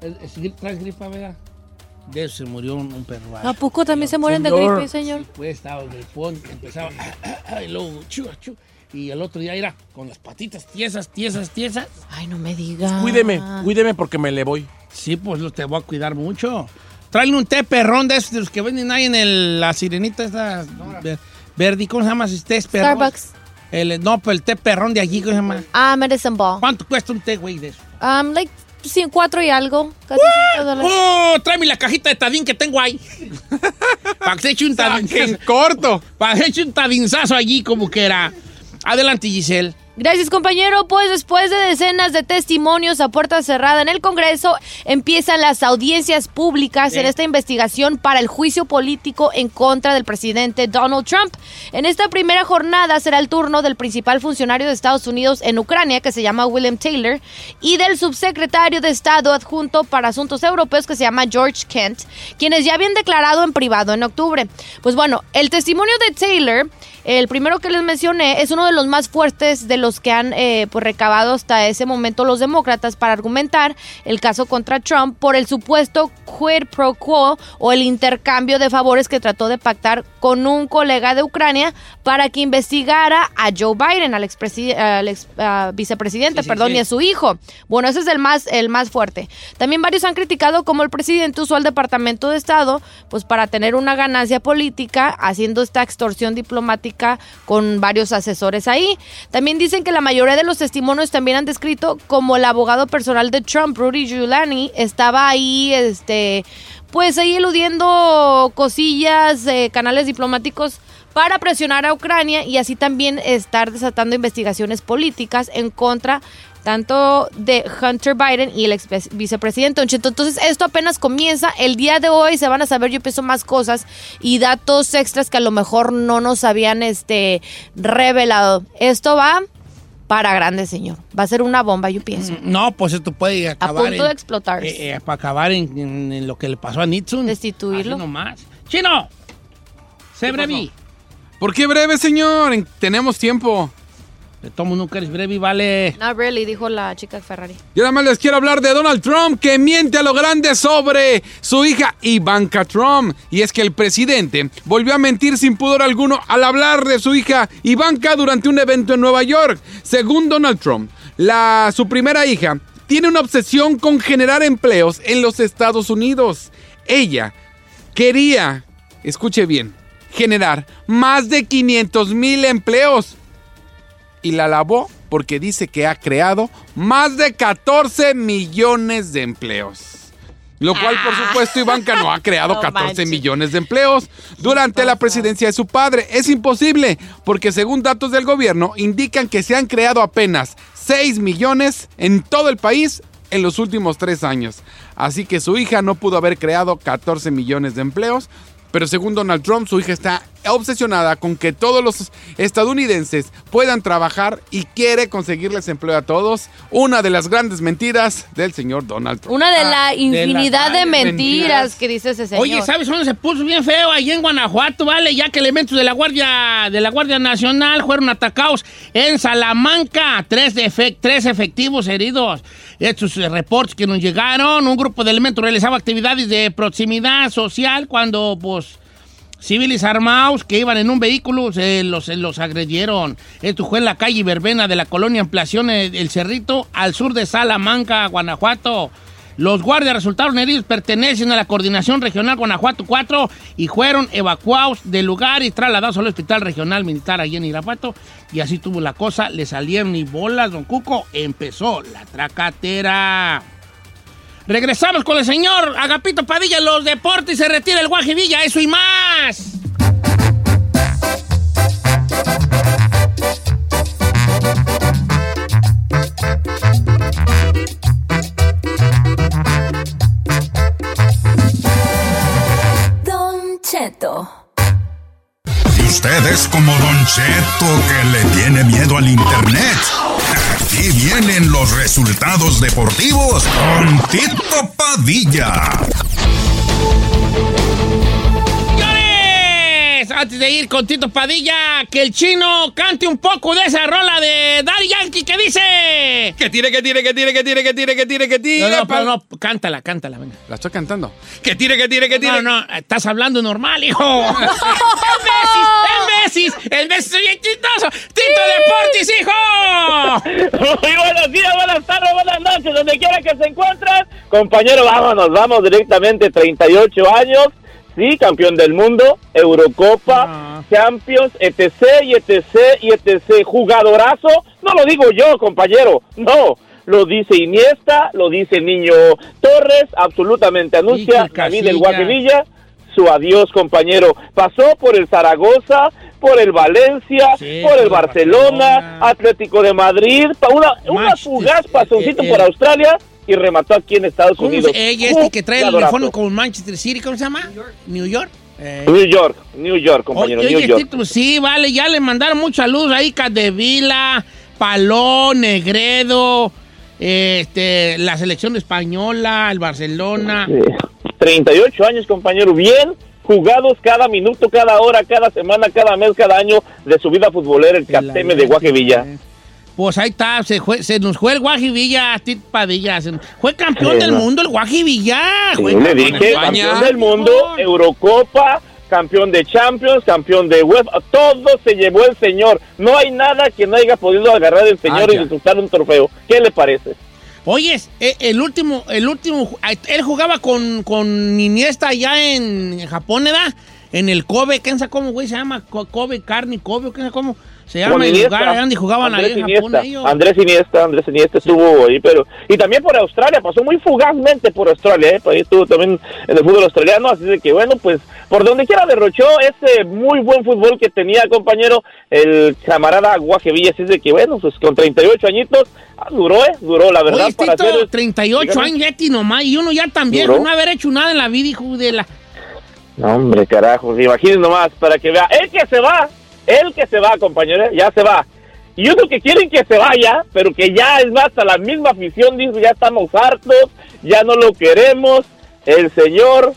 Es- es- ¿Traes gripa, verdad? De eso se murió un, un perro. ¿A poco también se mueren de Señor. gripe, señor? Pues estaba gripón, empezaba [coughs] y luego chu, chu, y el otro día era con las patitas tiesas, tiesas, tiesas. Ay, no me digas. Cuídeme, cuídeme porque me le voy. Sí, pues lo te voy a cuidar mucho. Tráele un té perrón de esos de los que venden ahí en el, la sirenita esta ver- verde, ¿cómo se llama ese té perrón? Starbucks. El, no, pues el té perrón de allí, ¿cómo se llama? Ah, Medicine Ball. ¿Cuánto cuesta un té, güey, de eso? Um, like, sí, cuatro y algo. Casi cinco dólares. ¡Oh! Tráeme la cajita de tadín que tengo ahí. [laughs] Para que se eche un tadín. corto. Para que se eche un tadinzazo allí como que era. Adelante, Giselle. Gracias, compañero. Pues después de decenas de testimonios a puerta cerrada en el Congreso, empiezan las audiencias públicas en esta investigación para el juicio político en contra del presidente Donald Trump. En esta primera jornada será el turno del principal funcionario de Estados Unidos en Ucrania, que se llama William Taylor, y del subsecretario de Estado adjunto para Asuntos Europeos, que se llama George Kent, quienes ya habían declarado en privado en octubre. Pues bueno, el testimonio de Taylor el primero que les mencioné es uno de los más fuertes de los que han eh, pues, recabado hasta ese momento los demócratas para argumentar el caso contra Trump por el supuesto quid pro quo o el intercambio de favores que trató de pactar con un colega de Ucrania para que investigara a Joe Biden, al, ex, ah, vicepresidente, perdón, y a su hijo. Bueno, ese es el más, el más fuerte. También varios han criticado cómo el presidente usó al Departamento de Estado pues para tener una ganancia política haciendo esta extorsión diplomática con varios asesores ahí. También dicen que la mayoría de los testimonios también han descrito como el abogado personal de Trump, Rudy Giuliani, estaba ahí, este, pues ahí eludiendo cosillas, eh, canales diplomáticos para presionar a Ucrania y así también estar desatando investigaciones políticas en contra tanto de Hunter Biden y el ex vicepresidente Entonces, esto apenas comienza. El día de hoy se van a saber, yo pienso, más cosas y datos extras que a lo mejor no nos habían este, revelado. Esto va para grande, señor. Va a ser una bomba, yo pienso. Mm, no, pues esto puede acabar. A punto de explotar. Eh, eh, para acabar en, lo que le pasó a Nixon. Destituirlo. Así nomás. ¡Chino! ¡Sé breve! ¿Por qué breve, señor? Tenemos tiempo. De tomo nunca eres breve, vale. Not really, dijo la chica de Ferrari. Yo nada más les quiero hablar de Donald Trump, que miente a lo grande sobre su hija Ivanka Trump. Y es que el presidente volvió a mentir sin pudor alguno al hablar de su hija Ivanka durante un evento en Nueva York. Según Donald Trump, la, su primera hija tiene una obsesión con generar empleos en los Estados Unidos. Ella quería, escuche bien, generar más de 500 mil empleos y la alabó porque dice que ha creado más de 14 millones de empleos. Lo cual, por Ah. supuesto, Ivanka no ha creado [laughs] 14 millones de empleos durante la presidencia de su padre. Es imposible, porque según datos del gobierno, indican que se han creado apenas 6 millones en todo el país en los últimos tres años. Así que su hija no pudo haber creado 14 millones de empleos. Pero según Donald Trump, su hija está obsesionada con que todos los estadounidenses puedan trabajar y quiere conseguirles empleo a todos. Una de las grandes mentiras del señor Donald Trump. Una de la Ah, de infinidad las de, mentiras, mentiras. que dice ese señor. Oye, ¿sabes dónde se puso bien feo? Allí en Guanajuato, ¿vale? Ya que elementos de la Guardia, de la Guardia Nacional fueron atacados en Salamanca. Tres, tres efectivos heridos. Estos eh, reportes que nos llegaron, un grupo de elementos realizaba actividades de proximidad social cuando, pues, civiles armados que iban en un vehículo se los, se los agredieron. Esto fue en la calle Verbena de la colonia Ampliación eh, El Cerrito, al sur de Salamanca, Guanajuato. Los guardias resultaron heridos, pertenecen a la Coordinación Regional Guanajuato 4 y fueron evacuados del lugar y trasladados al Hospital Regional Militar allí en Irapuato. Y así tuvo la cosa, le salieron y bolas, don Cuco, empezó la tracatera. Regresamos con el señor Agapito Padilla los deportes se retira el Guajivilla, eso y más. Usted es como Don Cheto que le tiene miedo al internet. Aquí vienen los resultados deportivos con Tito Padilla. Antes de ir con Tito Padilla, que el chino cante un poco de esa rola de Daddy Yankee que dice. Que tire, que tire, que tire, que tire, que tire, que tire, que tire. No, no, pero no, cántala, cántala, venga. La estoy cantando. Que tire, que tire, que tire. No, no, estás hablando normal, hijo. [laughs] [laughs] ¡El Messi! ¡El Messi es bien chistoso! ¡Tito Deportes, hijo! [laughs] Muy buenos días, buenas tardes, buenas noches, donde quiera que se encuentren. Compañero, vámonos, vamos directamente, 38 años, sí, campeón del mundo, Eurocopa, Champions, etc, y etc, y etc. Jugadorazo, no lo digo yo, compañero, no. Lo dice Iniesta, lo dice Niño Torres, absolutamente anuncia David el. Guajevilla. su adiós, compañero. Pasó por el Zaragoza, por el Valencia, por el Barcelona, Atlético de Madrid, una, una fugaz pasoncito por Australia y remató aquí en Estados ¿Cómo Unidos. se- ella este que trae el uniforme con Manchester City, ¿cómo se llama? New York. Eh, New York, New York, compañero, Oye, New York. Tito, sí, vale, ya le mandaron mucha luz ahí, Cadevila, Palón, Negredo, este, la selección española, el Barcelona. Sí. 38 años, compañero, bien jugados cada minuto, cada hora, cada semana, cada mes, cada año de su vida futbolera, el Cateme de Guajevilla. Pues ahí está, se, nos fue el Guajivilla, Tito Padilla. se- fue campeón Sí, del no. mundo el Guajivilla. Sí, fue le campeón dije, campeón del mundo, Eurocopa, campeón de Champions, campeón de UEFA, todo se llevó el señor. No hay nada que no haya podido agarrar el señor Ah, y disfrutar un trofeo. ¿Qué le parece? Oye, eh, el último, el último, él jugaba con, con Iniesta allá en Japón, ¿verdad? En el Kobe, ¿quién sabe cómo, güey? Se llama Kobe, Carne, Kobe, ¿quién sabe cómo? Se llama el lugar donde jugaban Andrés ahí en Japón Iniesta, ellos. Andrés Iniesta, Andrés Iniesta estuvo ahí, pero y también por Australia, pasó muy fugazmente por Australia, ¿eh? Ahí estuvo también en el fútbol australiano, así de que bueno, pues por donde quiera derrochó ese muy buen fútbol que tenía, compañero, el camarada Guajevilla, así de que bueno, pues con 38 añitos, ah, duró, ¿eh? Duró, la verdad, Oye, para Tito, hacer... 38 Dígame. años ya ti nomás, y uno ya ¿Duró? no haber hecho nada en la vida, hijo de la... No, hombre, carajo, imagínense nomás, para que vea, el que se va, el que se va, compañero, ¿eh? ya se va. Y otros que quieren que se vaya, pero que ya es más, hasta la misma afición dice, ya estamos hartos, ya no lo queremos. El señor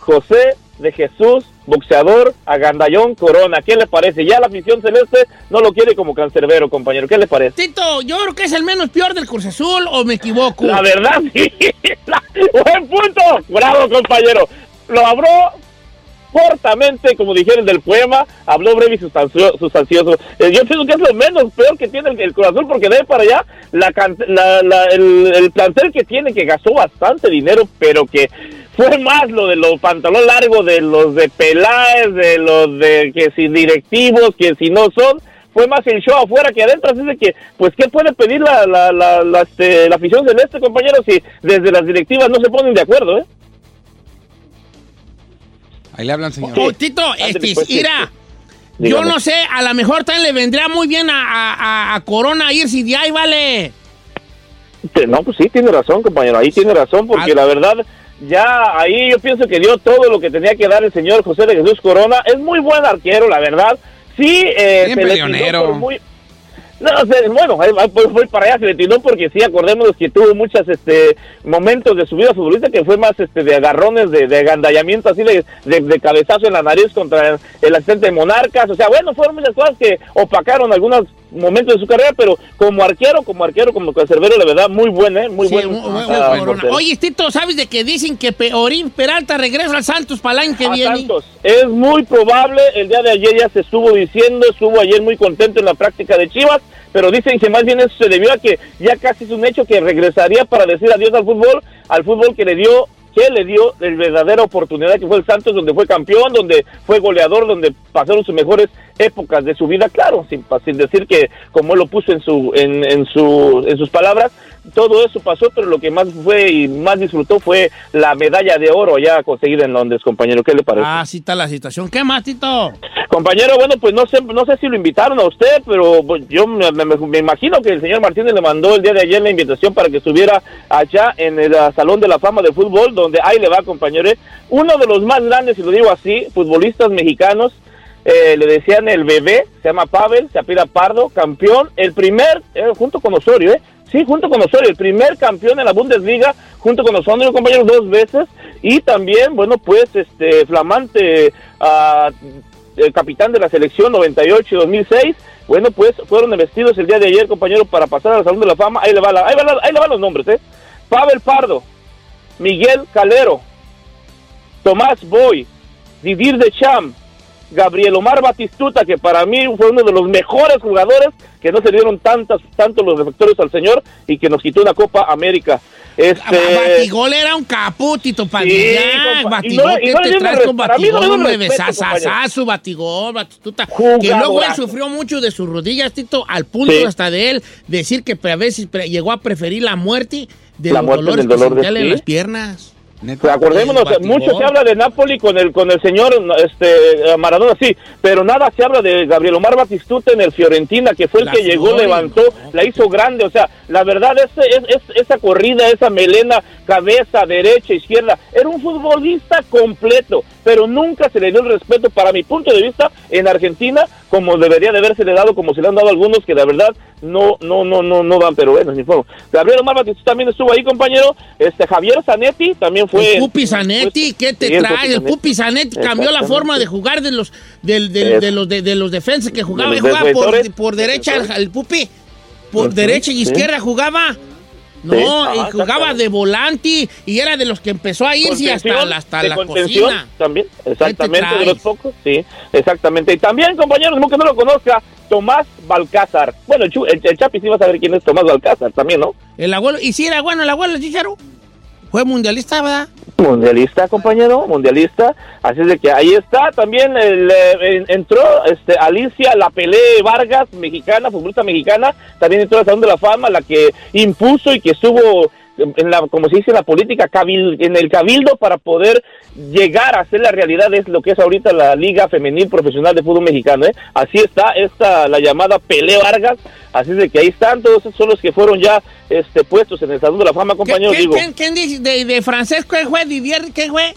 José de Jesús, boxeador, agandallón, corona. ¿Qué le parece? Ya la afición celeste no lo quiere como cancerbero, compañero. ¿Qué le parece? Tito, yo creo que es el menos peor del Cruz Azul, ¿o me equivoco? La verdad, [laughs] sí. Buen punto. Bravo, compañero. Lo habló cortamente, como dijeron del poema, habló breve y sustancio- sustancioso. Eh, yo pienso que es lo menos peor que tiene el, Azul, porque de ahí para allá, la, la- la- el, el plantel que tiene, que gastó bastante dinero, pero que fue más lo de los pantalones largos, de los de Peláez, de los de que si directivos, que si no son, fue más el show afuera que adentro, así de que, pues, ¿qué puede pedir la, la, la, la, este, la afición celeste, compañero, si desde las directivas no se ponen de acuerdo, eh? Ahí le hablan, señor. Oh, Tito, este, pues, mira, sí. yo no sé, a lo mejor también le vendría muy bien a, a- a- Corona irse de ahí, vale. Te- No, pues sí, tiene razón, compañero, ahí tiene razón, porque la verdad, ya ahí yo pienso que dio todo lo que tenía que dar el señor José de Jesús Corona. Es muy buen arquero, la verdad. Sí, eh, Bien se le por muy... No, bueno, voy para allá, se le tiró porque sí, acordémonos que tuvo muchos este, momentos de su vida futbolista que fue más este, de agarrones, de, de agandallamiento, así de, de, de cabezazo en la nariz contra el, asistente de Monarcas. O sea, bueno, fueron muchas cosas que opacaron algunos momentos de su carrera, pero como arquero, como arquero, como cancerbero, la verdad, muy buen, ¿eh? Muy Sí, buen. muy- ah. Oye, Tito, ¿sabes de que dicen que Peorín Peralta regresa al Santos para el año que a viene? Santos. Es muy probable, el día de ayer ya se estuvo diciendo, estuvo ayer muy contento en la práctica de Chivas, pero dicen que más bien eso se debió a que ya casi es un hecho que regresaría para decir adiós al fútbol, al fútbol que le dio que le dio la verdadera oportunidad que fue el Santos, donde fue campeón, donde fue goleador, donde pasaron sus mejores épocas de su vida, claro, sin, sin decir que como él lo puso en su en, en su en sus palabras, todo eso pasó, pero lo que más fue y más disfrutó fue la medalla de oro ya conseguida en Londres, compañero. ¿Qué le parece? Ah, sí está la situación. ¿Qué más, Tito? Compañero, bueno, pues no sé, no sé si lo invitaron a usted, pero pues, yo me, me- me imagino que el señor Martínez le mandó el día de ayer la invitación para que estuviera allá en el ah, Salón de la Fama de Fútbol, donde ahí le va, compañero. eh, Uno de los más grandes, y lo digo así, futbolistas mexicanos, eh, le decían el bebé, se llama Pavel, se apida Pardo, campeón, el primer, eh, junto con Osorio, ¿eh? Sí, junto con Osorio, el primer campeón en la Bundesliga, junto con Osorio, compañeros, dos veces, y también, bueno, pues, este, flamante ah, el capitán de la selección 98 y 2006. Bueno, pues fueron vestidos el día de ayer, compañero, para pasar al Salón de la Fama. Ahí le, va ahí le van los nombres, ¿eh? Pavel Pardo, Miguel Calero, Tomás Boy, Didier Deschamps, Gabriel Omar Batistuta, que para mí fue uno de los mejores jugadores, que no se dieron tantas, tantos los reflectores al señor y que nos quitó una Copa América. Este, Batigol era un caputito para Sí, Batigol, no- ¿qué no te dio traes con no Batigol? Hombre, besazazazo, Batigol, Batistuta. Que luego él sufrió mucho de sus rodillas, Tito, al punto Sí. hasta de él decir que a veces llegó a preferir la muerte de La los muerte dolores del dolor que de- en las piernas. Acordémonos, mucho se habla de Napoli con el con el señor este Maradona, sí, pero nada se habla de Gabriel Omar Batistuta en el Fiorentina, que fue el La que llegó, levantó, la hizo grande, o sea, la verdad es- esa corrida, esa melena, cabeza, derecha, izquierda, era un futbolista completo, pero nunca se le dio el respeto, para mi punto de vista, en Argentina, como debería de haberse le dado, como se le han dado a algunos que la verdad no, no, no, no, no van, pero bueno, ni modo. Gabriel Omar Batistuta también estuvo ahí, compañero, este Javier Zanetti también fue... El Pupi Zanetti, ¿qué te Sí, trae? El. Pupi Zanetti cambió la forma de jugar de los del, de los de, de los defensas que jugaba. De jugaba por, derecha el, el Pupi. Por derecha y izquierda jugaba. No, Sí, y ajá, jugaba de volante y era de los que empezó a irse hasta, hasta de la cocina. también, exactamente, de los pocos, sí, exactamente. Y también, compañeros, como que no lo conozca, Tomás Balcázar. Bueno, el, Chu- el, el Chapi sí va a saber quién es Tomás Balcázar también, ¿no? El abuelo, y si era bueno el abuelo, Chicharo. Fue mundialista, ¿verdad? Mundialista, compañero, mundialista. Así es de que ahí está. También el, en- entró este, Alicia La Pelé Vargas, mexicana, futbolista mexicana. También entró al Salón de la Fama, la que impuso y que estuvo en la, como se dice en la política, cabil- en el cabildo para poder llegar a hacer la realidad es lo que es ahorita la Liga Femenil Profesional de Fútbol Mexicano. ¿eh? Así está esta la llamada Pelé Vargas. Así es de que ahí están, todos esos son los que fueron ya este, puestos en el Salón de la Fama, compañero. ¿Quién, Digo, quién- quién dice de, de francés qué fue? Didier, ¿qué fue?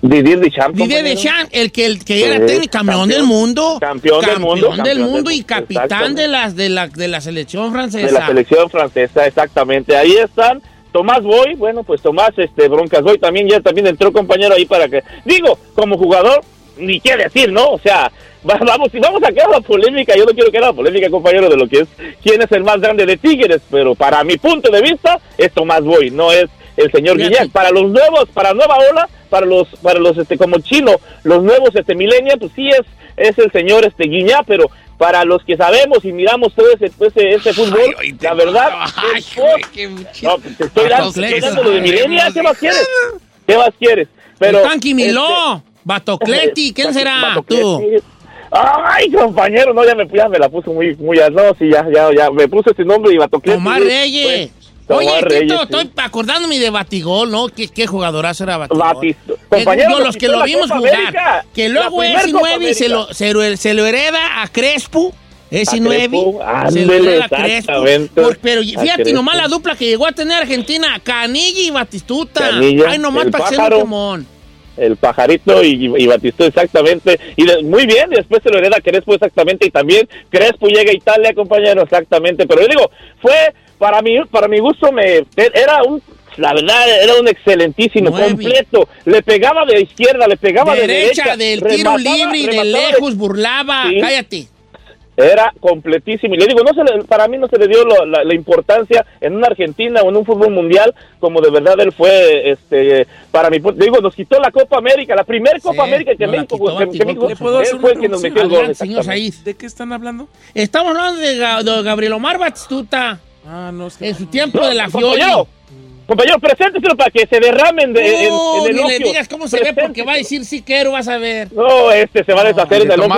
Didier Deschamps. Didier. Deschamps, el que, el que era Sí, campeón, del mundo. Campeón del mundo, campeón del mundo y capitán de, las, de, la, de la selección francesa. de la selección francesa, exactamente. Ahí están. Tomás Boy, bueno, pues Tomás este Broncas Boy también ya también entró compañero ahí para que digo, como jugador ni qué decir, ¿no? O sea, [laughs] va- vamos si vamos a quedar la polémica, yo no quiero quedar la polémica, compañero, de lo que es quién es el más grande de Tigres, pero para mi punto de vista es Tomás Boy, no es el señor. Guiñac. Para los nuevos, para nueva ola, para los para los este como chino, los nuevos este millennials, pues sí es es el señor este Guiñac, pero para los que sabemos y miramos todo ese ese, ese fútbol, la verdad, es no, pues te estoy dando, lo de Millennial, ¿qué más quieres? ¿Qué más quieres? Pero el Tanqui Miló, este, Batocleti, ¿quién será? Batocleti. Tú. Ay, compañero, no, ya me, ya me la puso muy, muy, no, sí, ya, ya, ya, me puso ese nombre y Batocleti. Tomás sí, Reyes. pues, Oye, Tito, estoy acordándome de Batigol, ¿no? ¿Qué, qué jugadorazo era Batigol? Que- compañero, los que lo vimos jugar. América. Que luego ese Copa 9 se lo, se, lo, se lo hereda a Crespo. Ese A 9 Crespo, se lo hereda a Crespo. Por- pero A fíjate nomás la dupla que llegó a tener Argentina: Canilla y Batistuta. Canilla, Ay, nomás para que quemón. el pajarito y, y Batistó exactamente y de- muy bien y después se lo hereda Crespo exactamente y también Crespo llega a Italia compañero exactamente pero yo digo fue para mí para mi gusto me era un la verdad era un excelentísimo Nueve. completo le pegaba de izquierda le pegaba de Derecha, derecha del tiro libre y de lejos burlaba. Sí. Cállate. era completísimo y le digo no se le- para mí no se le dio lo- la, la importancia en una Argentina o en un fútbol mundial como de verdad él fue este para mi pu- digo nos quitó la Copa América la primera Copa América que la México quitó que- que Batibol México- ¿Le puedo él hacer fue que nos metió el gol señor. ¿De qué están hablando? Estamos hablando de, Ga- de Gabriel Omar Batistuta. Ah, no, que- En su tiempo de la Fiori. compañero compañero presénteselo para que se derramen de, en- No, en, el ni le digas cómo se ve porque va a decir sí quiero, vas a ver. no este se va a deshacer en el no,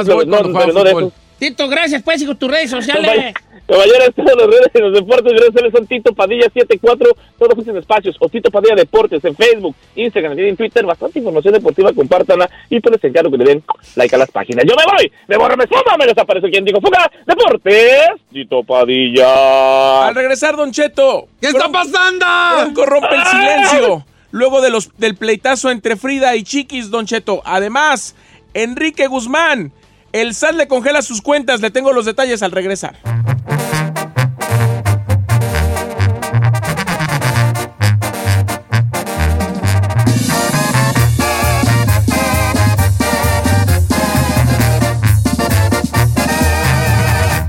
pero no de eso Tito, gracias pues y con tus redes sociales. Compañero, Caballero, en todas las redes de los deportes, sociales son Tito Padilla 74, todos en espacios, o Tito Padilla Deportes en Facebook, Instagram y en Twitter, bastante información deportiva, compártanla y pues les encargo que le den like a las páginas. Yo me voy, me borro, me suma, me desaparece quien dijo fuga, Deportes, Tito Padilla. Al regresar, Don Cheto. ¿Qué está pasando? Bronco rompe el silencio. Luego de los, del pleitazo entre Frida y Chiquis, Don Cheto. Además, Enrique Guzmán. El SAT le congela sus cuentas. Le tengo los detalles al regresar.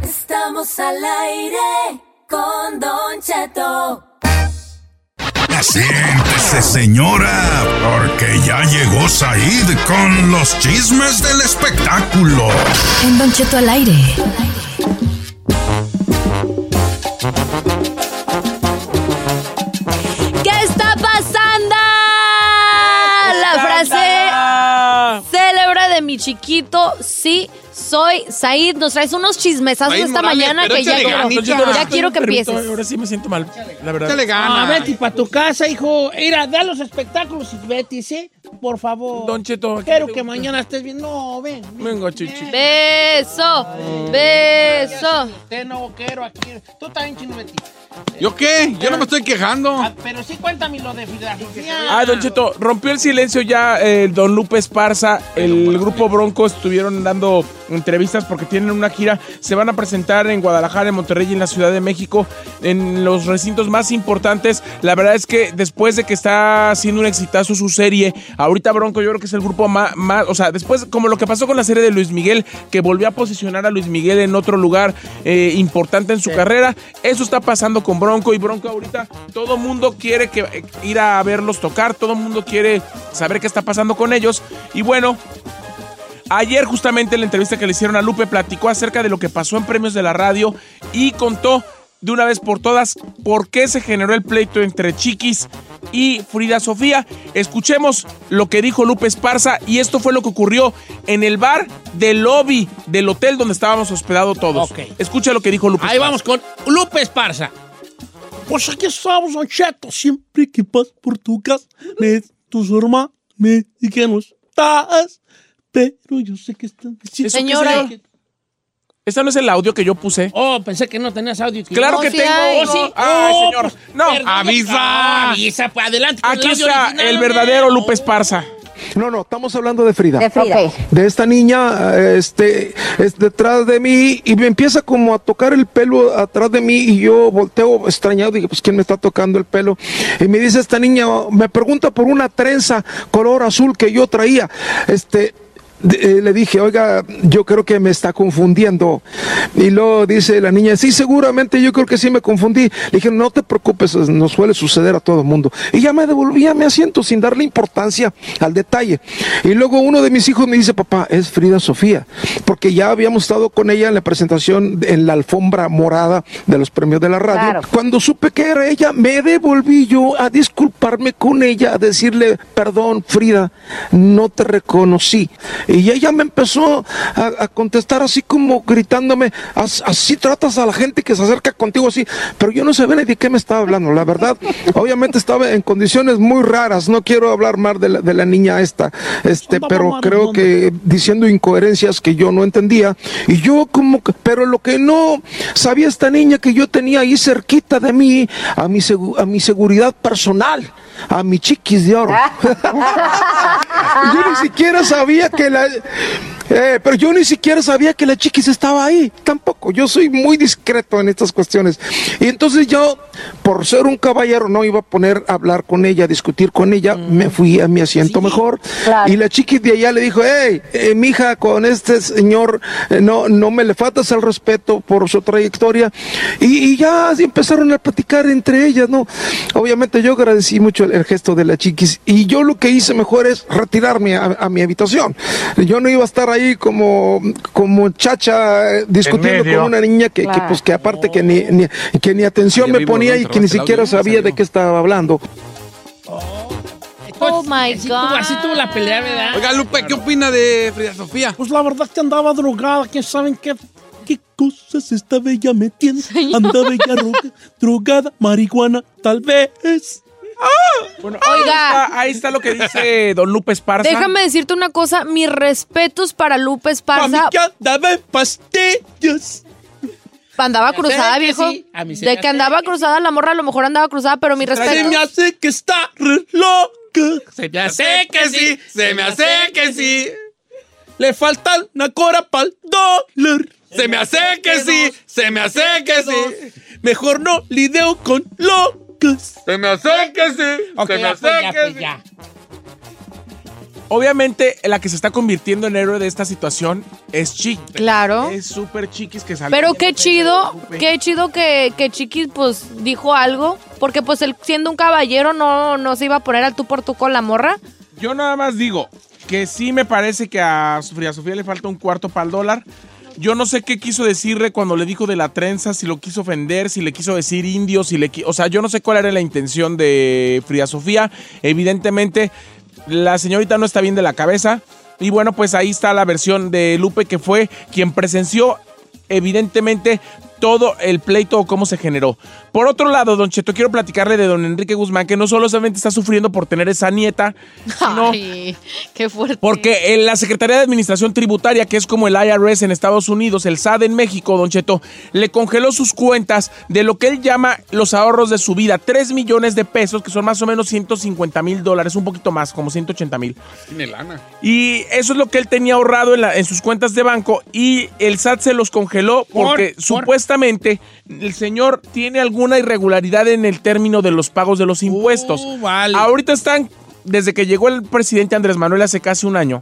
Estamos al aire con Don Cheto. Siéntese, señora, porque ya llegó Said con los chismes del espectáculo. En Don Cheto al aire. ¿Qué está pasando? La frase célebre de mi chiquito, sí soy Said. Nos traes unos chismesazos Said esta Morales, mañana que ya, ganas, ya Cheto, quiero que Permito, empieces. Ahora sí me siento mal, la verdad. Échale ganas. Ah, Betty, para tu casa, hijo. Mira, da los espectáculos, Betty, ¿sí? Por favor. Don Cheto, Quiero que mañana estés bien. No, ven. Venga, chichi. Beso, beso. Usted no quiero aquí. Tú también, chino Betty. ¿Yo qué? Yo no me estoy quejando. Ah, Pero sí cuéntame lo de filosofía. Ah, Don Cheto, rompió el silencio ya eh, Don Lupe Esparza. El grupo Bronco estuvieron dando entrevistas porque tienen una gira. Se van a presentar en Guadalajara, en Monterrey y en la Ciudad de México, en los recintos más importantes. La verdad es que después de que está haciendo un exitazo su serie, ahorita Bronco yo creo que es el grupo más, más o sea, después como lo que pasó con la serie de Luis Miguel, que volvió a posicionar a Luis Miguel en otro lugar eh, importante en su carrera, eso está pasando con Bronco y Bronco ahorita todo mundo quiere que, eh, ir a verlos tocar, todo mundo quiere saber qué está pasando con ellos y bueno, Ayer justamente en la entrevista que le hicieron a Lupe platicó acerca de lo que pasó en premios de la radio y contó de una vez por todas por qué se generó el pleito entre Chiquis y Frida Sofía. Escuchemos lo que dijo Lupe Esparza y esto fue lo que ocurrió en el bar del lobby del hotel donde estábamos hospedados todos. Escucha lo que dijo Lupe Ahí Esparza. vamos con Lupe Esparza. Pues aquí estamos, Don Cheto. Siempre que vas por tu casa, me, tus hermanos me dicen que no estás. Pero yo sé que están diciendo. ¿Eso qué Señora. Este no es el audio que yo puse. Oh, pensé que no tenías audio. Claro No, que sí tengo. hay. Oh, sí. Oh, Ay, oh, señor. pues, No, perdón. avisa. Ah, avisa, pues adelante. Aquí el está original, el verdadero Lupe Esparza. No, no, estamos hablando de Frida. De Frida. De esta niña, este, es detrás de mí y me empieza como a tocar el pelo atrás de mí y yo volteo extrañado, digo, pues ¿quién me está tocando el pelo? Y me dice esta niña, me pregunta por una trenza color azul que yo traía, este, eh, le dije, oiga, yo creo que me está confundiendo. Y luego dice la niña, sí, seguramente yo creo que sí me confundí. Le dije, no te preocupes, nos suele suceder a todo el mundo. Y ya me devolví a mi asiento sin darle importancia al detalle. Y luego uno de mis hijos me dice, papá, es Frida Sofía, porque ya habíamos estado con ella en la presentación en la alfombra morada de los premios de la radio. Claro. Cuando supe que era ella, me devolví yo a disculparme con ella, a decirle, perdón, Frida, no te reconocí. Y ella me empezó a, a contestar así como gritándome, "As- así tratas a la gente que se acerca contigo así, pero yo no sabía ni de qué me estaba hablando, la verdad. Obviamente estaba en condiciones muy raras, no quiero hablar más de la, de la niña esta, este, pero creo que diciendo incoherencias que yo no entendía, y yo como, que- pero lo que no sabía esta niña que yo tenía ahí cerquita de mí, a mi, a mi seguridad personal, a mi chiquis de oro. [laughs] [laughs] yo ni siquiera sabía que la... eh, pero yo ni siquiera sabía que la chiquis estaba ahí, tampoco. Yo soy muy discreto en estas cuestiones. Y entonces yo, por ser un caballero, no iba a poner a hablar con ella, a discutir con ella. Me fui a mi asiento mejor. Y la chiquis de allá le dijo, hey, eh, mija, con este señor eh, no, no me le faltas al respeto por su trayectoria. Y, y ya empezaron a platicar entre ellas, ¿no? Obviamente yo agradecí mucho el, el gesto de la chiquis. Y yo lo que hice mejor es retirarme a, a mi habitación. Yo no iba a estar ahí como, como chacha eh, discutiendo con una niña que, que, pues que aparte que ni, ni- que ni atención me ponía y que ni siquiera sabía de qué estaba hablando. Oh my Así tuvo, God. así tuvo la pelea, ¿verdad? Oiga, Lupe, ¿qué opina de Frida Sofía? Pues la verdad que andaba drogada. ¿Quién saben qué, qué cosas estaba ella metiendo? Andaba ella ro- drogada, marihuana, tal vez. Bueno, ahí Oiga. está, ahí está lo que dice Don Lupe Esparza. Déjame decirte una cosa, mis respetos para Lupe Para Esparza. que andaba en pastillas. Andaba cruzada, viejo. sí, a mí se De que andaba cruzada, la morra a lo mejor andaba cruzada, pero mi Se respeto. me hace que está re loca. Se me hace que sí, se me hace que sí. Le falta una cora pa'l dólar. Se me hace que sí, se me hace que sí. Mejor no lidio con Se me hace que sí, se me ya, pues, ya, que pues, sí. ya. Obviamente, la que se está convirtiendo en héroe de esta situación es Chiqui. Claro. Es súper chiquis que salió. Pero qué chido, qué chido que, que Chiquis pues dijo algo. Porque pues él siendo un caballero no, no se iba a poner al tú por tú con la morra. Yo nada más digo que sí me parece que a Frida Sofía le falta un cuarto para el dólar. Yo no sé qué quiso decirle cuando le dijo de la trenza, si lo quiso ofender, si le quiso decir indio, si le O sea, yo no sé cuál era la intención de Frida Sofía. Evidentemente, la señorita no está bien de la cabeza. Y bueno, pues ahí está la versión de Lupe que fue quien presenció evidentemente todo el pleito o cómo se generó. Por otro lado, Don Cheto, quiero platicarle de don Enrique Guzmán, que no solamente está sufriendo por tener esa nieta, sino Ay, qué fuerte. porque en la Secretaría de Administración Tributaria, que es como el IRS en Estados Unidos, el SAD en México, Don Cheto, le congeló sus cuentas de lo que él llama los ahorros de su vida, 3 millones de pesos, que son más o menos 150 mil dólares, un poquito más, como 180 mil. Tiene lana. Y eso es lo que él tenía ahorrado en, la- en sus cuentas de banco y el SAT se los congeló porque por- supuestamente el señor tiene alguna irregularidad en el término de los pagos de los impuestos. Uh, Ahorita están, desde que llegó el presidente Andrés Manuel hace casi un año,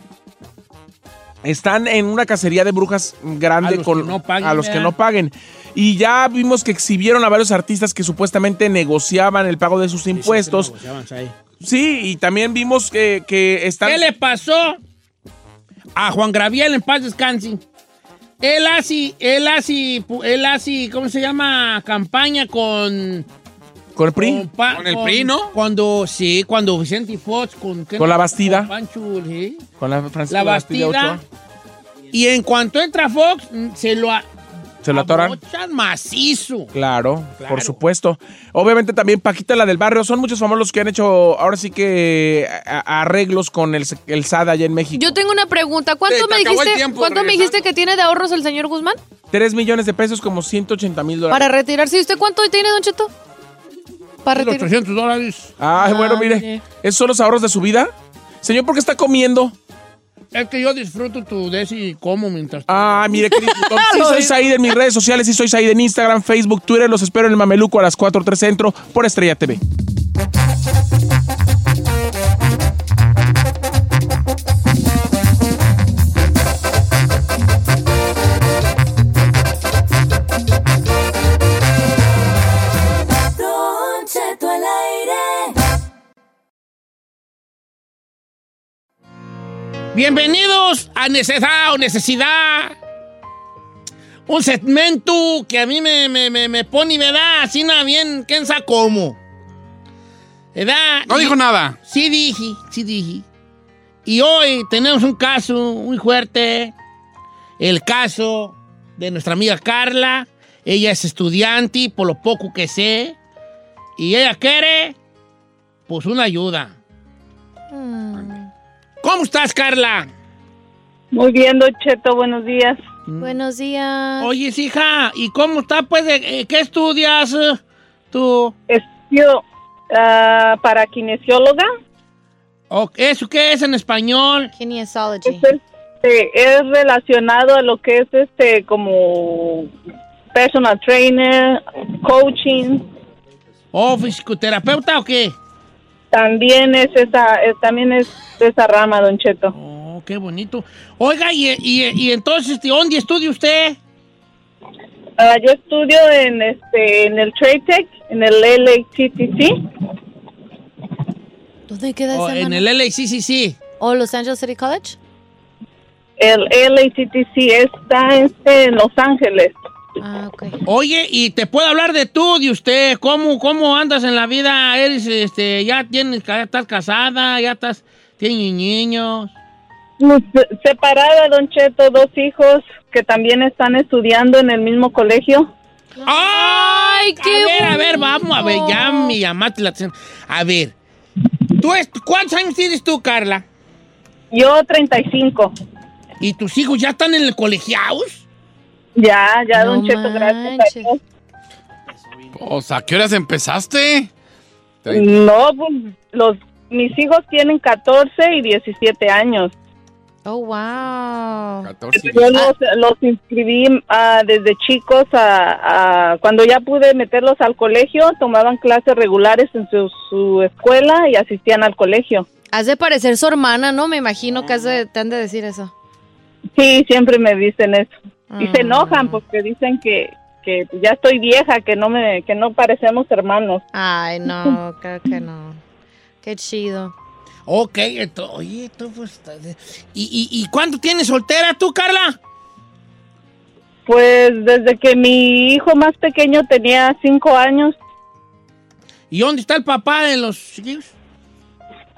están en una cacería de brujas grande A los con que no paguen, a los que no paguen. Y ya vimos que exhibieron a varios artistas que supuestamente negociaban el pago de sus impuestos. Sí, y también vimos que, que están... ¿Qué le pasó a Juan Graviel en paz descanse? Él hace, él hace, él hace, ¿cómo se llama? Campaña con... ¿Con el PRI? pa- ¿Con el PRI, no? Cuando, sí, cuando Vicente Fox con... ¿qué Con no? la Bastida. Con Pancho, sí. Con la Francisco La Bastida Bastida. Y en cuanto entra Fox, se lo a- Se lo atoran. macizo. Claro, Claro. por supuesto. Obviamente también Paquita, la del barrio. Son muchos famosos los que han hecho ahora sí que arreglos con el, el SAD allá en México. Yo tengo una pregunta. ¿Cuánto me dijiste? tiempo, ¿Cuánto me dijiste que tiene de ahorros el señor Guzmán? Tres millones de pesos, como 180 mil dólares. Para retirarse. ¿Y usted cuánto tiene, Don Cheto? Para retirar. 800 dólares. Ay, bueno, Ah, mire. mire. ¿Esos son los ahorros de su vida? Señor, ¿por qué está comiendo? Es que yo disfruto tu de ese y como mientras... Ah, mire, qué disfrutón. [laughs] Sí, soy Said en mis redes sociales, sí soy Said en Instagram, Facebook, Twitter. Los espero en el Mameluco a las 4 3 Centro por Estrella TV. Bienvenidos a Necesidad o Necesidad. Un segmento que a mí me, me, me, me pone, ¿verdad? Así nada bien, ¿quién sabe cómo? No Y- dijo nada. Sí dije, sí dije. Y hoy tenemos un caso muy fuerte. El caso de nuestra amiga Carla. Ella es estudiante, por lo poco que sé. Y ella quiere, pues, una ayuda. ¿Cómo estás, Carla? Muy bien, Don Cheto, buenos días. Buenos días. Oye, hija, ¿y cómo está, pues, eh, qué estudias eh, tú? Estudio ah, para kinesióloga. ¿Eso qué es en español? Kinesiology. Es, este, es relacionado a lo que es este como personal trainer, coaching. ¿O fisioterapeuta o qué? También es esa, es- también es esa rama, Don Cheto. Oh, qué bonito. Oiga, ¿y, y, y entonces ¿de dónde estudia usted? Ah, yo estudio en este en el Trade Tech, en el LATTC. ¿Dónde queda Oh, ese en mano? el LACCC. ¿O Los Angeles City College? El LATTC está este, en Los Ángeles. Ah. Oye, y te puedo hablar de tú, de usted. ¿Cómo, cómo andas en la vida? ¿Eres, este, ya tienes, ya estás casada, ya estás, tienes niños? Se- Separada, Don Cheto, dos hijos que también están estudiando en el mismo colegio. ¡Ay, qué A ver, a ver, vamos a ver, ya me llamaste la atención. A ver, ¿tú es- ¿cuántos años tienes tú, Carla? Yo 35. ¿Y tus hijos ya están en el colegiados? Ya, ya, No Don Cheto, gracias a manches. Dios. O sea, ¿a qué horas empezaste? No, pues los, mis hijos tienen 14 y 17 años. Oh, wow. 14. Yo los, los inscribí ah, desde chicos a, a- cuando ya pude meterlos al colegio, tomaban clases regulares en su, su escuela y asistían al colegio. Has de parecer su hermana, ¿no? Me imagino que has de- te han de decir eso. Sí, siempre me dicen eso. Y se enojan porque dicen que, que ya estoy vieja, que no me que no parecemos hermanos. Ay, no, [laughs] creo que no. Qué chido. Ok, ento- oye, tú pues... ¿Y, y, y cuánto tienes soltera tú, Carla? Pues desde que mi hijo más pequeño tenía cinco años, ¿Y dónde está el papá de los chiquillos?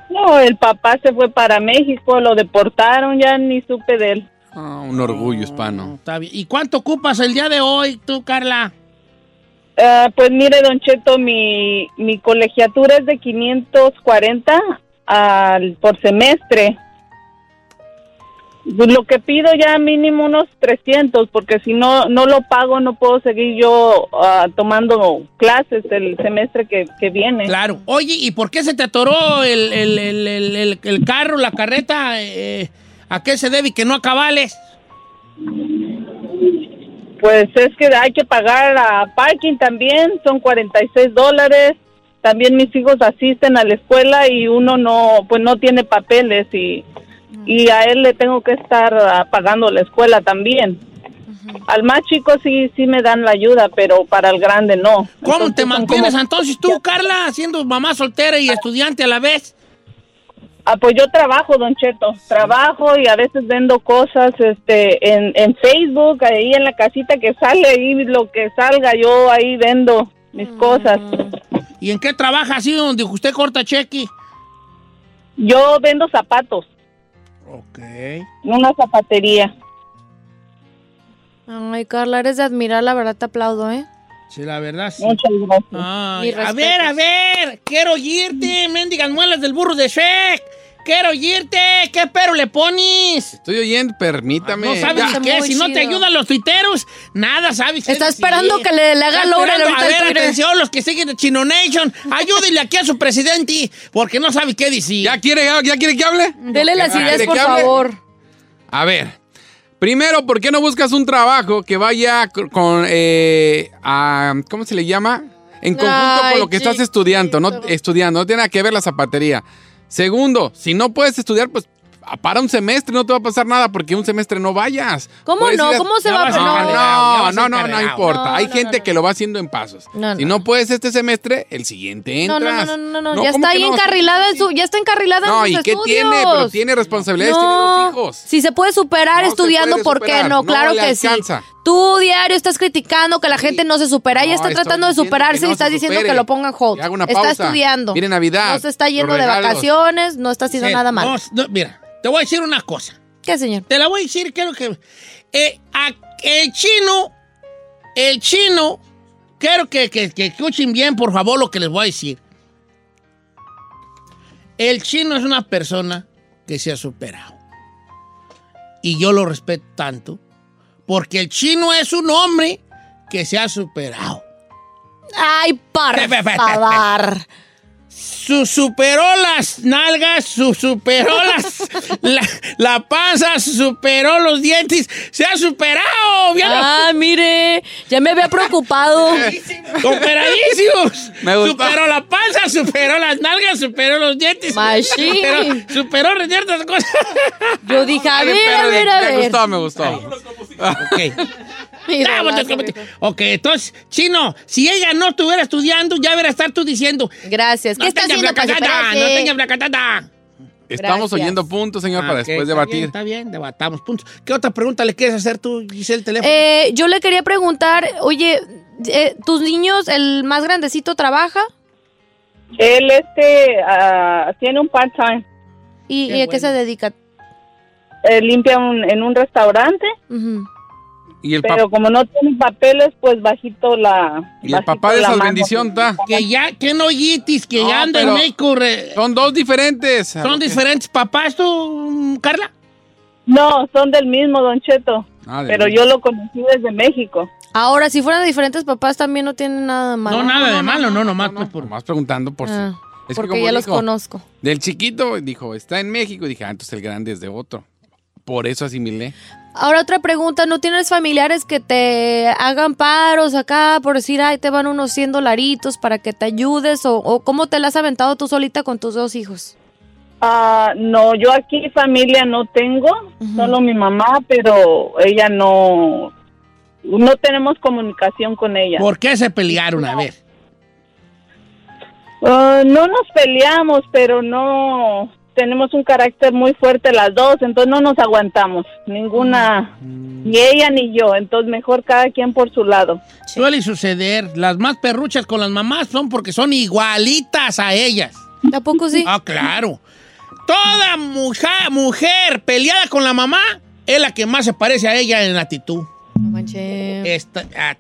No, el papá se fue para México, lo deportaron, ya ni supe de él. Ah, un orgullo hispano. Está bien. ¿Y cuánto ocupas el día de hoy, tú, Carla? Ah, pues mire, Don Cheto, mi, mi colegiatura es de 540 al, por semestre. Pues Lo que pido ya mínimo unos 300, porque si no no lo pago no puedo seguir yo ah, tomando clases el semestre que, que viene. Claro. Oye, ¿y por qué se te atoró el, el- el- el- el- el carro, la carreta? eh, ¿A qué se debe y que no acabales? Pues es que hay que pagar a parking también, son 46 dólares. También mis hijos asisten a la escuela y uno no, pues no tiene papeles y, y a él le tengo que estar ah, pagando la escuela también. Al más chico sí, sí me dan la ayuda, pero para el grande no. ¿Cómo Entonces te mantienes como- entonces tú, Carla, siendo mamá soltera y estudiante a la vez? Ah, pues yo trabajo, Don Cheto, trabajo y a veces vendo cosas este, en, en Facebook, ahí en la casita que sale, ahí lo que salga, yo ahí vendo mis cosas. ¿Y en qué trabaja así donde usted corta cheque? Yo vendo zapatos. Ok. En una zapatería. Ay, Carla, eres de admirar, la verdad te aplaudo, ¿eh? Sí, la verdad, sí. Muchas gracias. Ay, a ver, a ver, quiero oírte, mendigas muelas del burro de Shrek. Quiero oírte, ¿qué pero le pones? Estoy oyendo, permítame. No sabes Ya. qué, si no te ayudan los tuiteros, nada sabes. qué Está esperando que le- le haga Laura ahorita A ver, atención, los que siguen de Chino Nation, ayúdenle aquí a su presidente, porque no sabe qué decir. ¿Ya quiere, ya quiere que hable? Dele las ¿Ya ideas, por favor. A ver, primero, ¿por qué no buscas un trabajo que vaya con, eh, a- ¿cómo se le llama? En conjunto Ay, con lo que estás estudiando, no estudiando, no tiene nada que ver la zapatería. Segundo, si no puedes estudiar, pues para un semestre no te va a pasar nada porque un semestre no vayas. ¿Cómo Puedes no? a- ¿Cómo se va a No, no, no, no, no importa. No, Hay no, gente no, que lo va haciendo en pasos. No, si no. puedes este semestre, el siguiente No, entras. no, no, no, no, no, ya ¿cómo está ahí no? encarrilada en su, ya está encarrilada No, en ¿y sus qué estudios. tiene? Pero tiene responsabilidades, tiene dos hijos. Si se puede superar estudiando, puede ¿por qué superar, no? no Claro que alcanza. sí. Tú diario estás criticando que la gente no se supera. Ella No, está tratando de superarse y estás diciendo que lo ponga en hold. Haga una está pausa. estudiando. Viene Navidad, No se está yendo de vacaciones, no está haciendo Sí, nada mal. no, no, mira, te voy a decir una cosa. ¿Qué, señor? Te la voy a decir, quiero que... eh, a- el chino, el chino, quiero que, que, que escuchen bien, por favor, lo que les voy a decir. El chino es una persona que se ha superado. Y yo lo respeto tanto, porque el chino es un hombre que se ha superado. Ay, por [laughs] favor. Su superó las nalgas, su superó las, [laughs] la, la panza, superó los dientes, se ha superado. Ah, mire, ya me había preocupado. [laughs] Superadísimos. Me gustó. Superó la panza, superó las nalgas, superó los dientes. Superó, superó ciertas cosas. Yo dije, a ver, a ver, a me ver. gustó, me gustó. [laughs] Ok. Mira, Ah, bueno, vas a ver. ok, entonces, Chino, si ella no estuviera estudiando, ya debería estar tú diciendo. Gracias. ¿Qué No está para blacatata, no superarse? tenga blacatata. Estamos Gracias. oyendo puntos, señor, Ah, para después está debatir. bien, está bien, debatamos puntos. ¿Qué otra pregunta le quieres hacer tú, Giselle, el teléfono? Eh, yo le quería preguntar, oye, eh, ¿tus niños, el más grandecito, trabaja? Él este ah, tiene un part-time. ¿Y, Qué y a qué se dedica? Eh, limpia un- en un restaurante, Ujú. Y el, pero como no tiene papeles, pues bajito la. y el papá de esa bendición está. que ya, que no yitis, que No, ya anda en México. re- Son dos diferentes. ¿Son diferentes papás tú, Carla? No, son del mismo, Don Cheto. Ah, Pero yo lo conocí desde México. Ahora, si fueran diferentes papás, también no tienen nada de malo. No, nada de malo, no, nomás pues por... Más preguntando por si. Ah, Es que porque como ya los conozco. Del chiquito, dijo, está en México. Y dije, ah, entonces el grande es de otro. Por eso asimilé. Ahora otra pregunta, ¿no tienes familiares que te hagan paros acá por decir, ay, te van unos 100 dolaritos para que te ayudes? ¿O, o cómo te la has aventado tú solita con tus dos hijos? Ah, no, yo aquí familia no tengo, solo mi mamá, pero ella no, no tenemos comunicación con ella. ¿Por qué se pelearon? A ver. Ah, no nos peleamos, pero no tenemos un carácter muy fuerte las dos, entonces no nos aguantamos, ninguna, ni ella ni yo, entonces mejor cada quien por su lado. Suele suceder. Las más perruchas con las mamás son porque son igualitas a ellas. ¿Tampoco sí? Ah, claro. Toda mujer, mujer peleada con la mamá es la que más se parece a ella en actitud. No manches. Está, ah,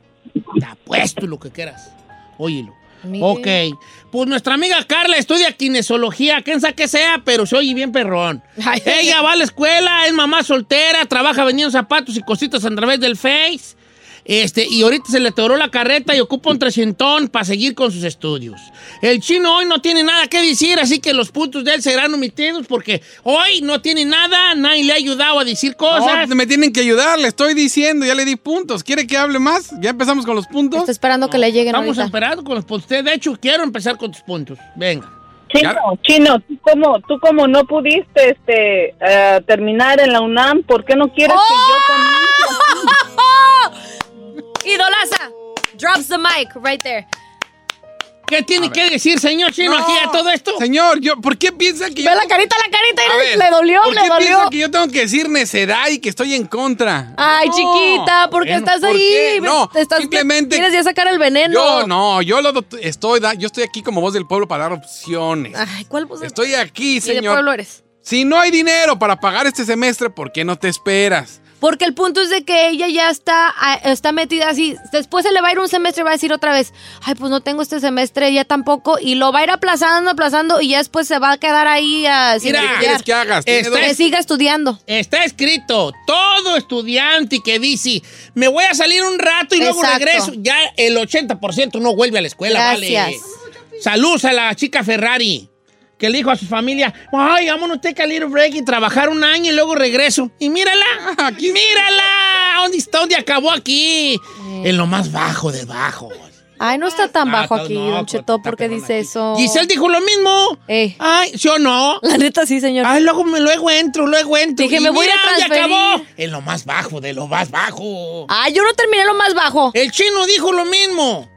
te apuesto lo que quieras. Óyelo. Mire. Ok. Pues nuestra amiga Carla estudia kinesiología, quién sabe qué sea, pero se oye bien perrón. Ella va a la escuela, es mamá soltera, trabaja vendiendo zapatos y cositas a través del Face. Este, y ahorita se le atoró la carreta y ocupa un trescientón para seguir con sus estudios. El chino hoy no tiene nada que decir, así que los puntos de él serán omitidos porque hoy no tiene nada, nadie le ha ayudado a decir cosas. No, me tienen que ayudar, le estoy diciendo, ya le di puntos. ¿Quiere que hable más? ¿Ya empezamos con los puntos? Está esperando que le lleguen Estamos ahorita. esperando con los puntos. De hecho, quiero empezar con tus puntos. Venga. Chino, Chino, tú como, tú como no pudiste este, eh, terminar en la UNAM, ¿por qué no quieres Idolaza, drops the mic right there. ¿Qué tiene que decir, señor chino, aquí a todo esto? Señor, yo, ¿por qué piensa que yo... Ve la carita, la carita, mira, ver, le dolió, ¿por le qué dolió. piensa que yo tengo que decir necedad y que estoy en contra? Ay, chiquita, ¿por qué Bueno, estás ¿por ahí? qué? No, estás, simplemente- Quieres ya sacar el veneno. Yo no, yo lo estoy, yo estoy aquí como voz del pueblo para dar opciones. Ay, ¿cuál voz? Estoy aquí, ¿Y de señor. pueblo eres? Si no hay dinero para pagar este semestre, ¿por qué no te esperas? Porque el punto es de que ella ya está, está metida así. Después se le va a ir un semestre y va a decir otra vez, ay, pues no tengo este semestre, ya tampoco. Y lo va a ir aplazando, aplazando y ya después se va a quedar ahí sin Mira, estudiar. ¿quieres que hagas? Que siga estudiando. Está escrito, todo estudiante que dice, me voy a salir un rato y luego regreso, ya el 80% no vuelve a la escuela, Gracias. vale. Saludos a la chica Ferrari, que le dijo a su familia, ay, vámonos take a little break y trabajar un año y luego regreso. Y mírala, [laughs] mírala, ¿dónde está? ¿Dónde acabó aquí? En lo más bajo de bajo. Ay, no está tan Ah, bajo aquí, no, Don Cheto, porque dice eso. Giselle dijo lo mismo. Ay, ¿sí o no? La neta sí, señor. Ay, luego, me, luego entro, luego entro. Dije, Y me voy a mira, ¿dónde transferir. acabó? En lo más bajo, de lo más bajo. Ay, yo no terminé lo más bajo. El chino dijo lo mismo.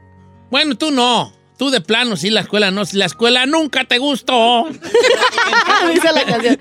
Bueno, tú no. Tú de plano, sí, la escuela no. Si la escuela nunca te gustó. [laughs] Dice la canción.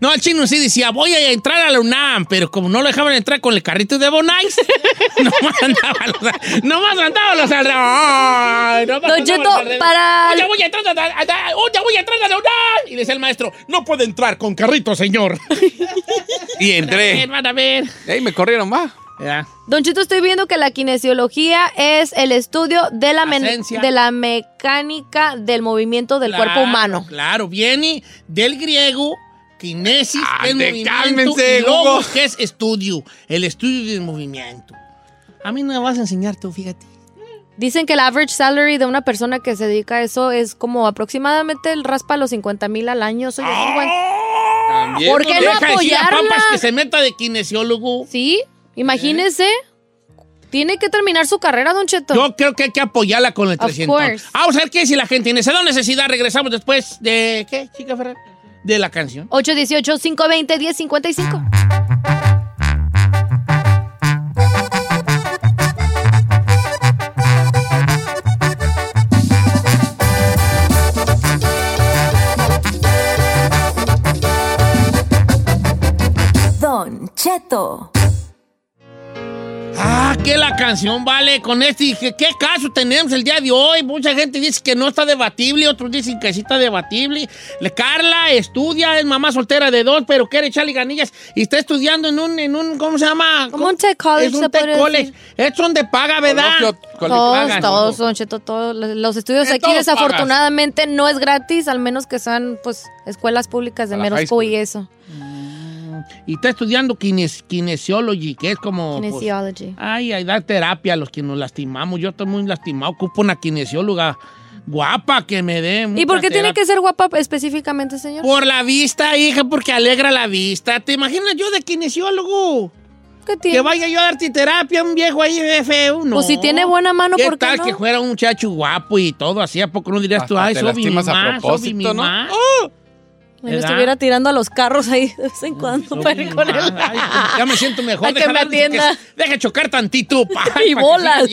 No, el chino sí decía, voy a entrar a la UNAM, pero como no lo dejaban entrar con el carrito de Bonais, [laughs] nomás andaba los, nomás andaba los alrededores. nomás Don Cheto, para- Oh, ya voy a entrar a, a- a- oh, ya voy a entrar a la UNAM. Y decía el maestro, no puede entrar con carrito, señor. [laughs] Y entré. Van a ver. Ey, me corrieron, va. Ya. Don Chito, estoy viendo que la kinesiología es el estudio de la, de la mecánica del movimiento del Claro, cuerpo humano. Claro, viene del griego, kinesis, es de movimiento, cálmense, y logos, que es estudio, el estudio del movimiento. A mí no me vas a enseñar tú, fíjate. Dicen que el average salary de una persona que se dedica a eso es como aproximadamente el raspa los 50 mil al año. Soy También. ¿Por qué no Deja de decir a apoyarla? papas que se meta de kinesiólogo. Sí, imagínese. Tiene que terminar su carrera, Don Cheto. Yo creo que hay que apoyarla con el Of 300. course. Vamos a ver qué dice la gente. En esa necesidad regresamos después de... ¿Qué, chica Ferrer? De la canción. 818-520-1055. Don Cheto. Que la canción vale con este. Dije, ¿qué caso tenemos el día de hoy? Mucha gente dice que no está debatible, otros dicen que sí está debatible. Le Carla estudia, es mamá soltera de dos, pero quiere echarle ganillas y está estudiando en un, en un ¿cómo se llama? Como un tech college, Es un tech college. Es donde paga, ¿verdad? Todos, todos, Don Cheto, todos. Los- estudios aquí desafortunadamente no es gratis, al menos que sean pues escuelas públicas de mero y eso. Y está estudiando kines, kinesiology, que es como... pues, Kinesiology. ay, ay, da terapia a los que nos lastimamos. Yo estoy muy lastimado. Ocupo una kinesióloga guapa que me dé... ¿Y por qué tiene que ser guapa específicamente, señor? Por la vista, hija, porque alegra la vista. ¿Te imaginas yo de kinesiólogo? ¿Qué tiene? Que vaya yo a darte terapia a un viejo ahí feo, no. Pues si tiene buena mano, ¿Qué ¿por qué tal no? que fuera un muchacho guapo y todo así? ¿A poco no dirías tú, Hasta ay, te soy mi lastimas a mamá, soy mi ¿no? mamá? Me estuviera tirando a los carros ahí de vez en cuando para ir con él. Ay, ya me siento mejor. Que Deja me atienda. Deja chocar tantito. [laughs] pa, pa que bolas.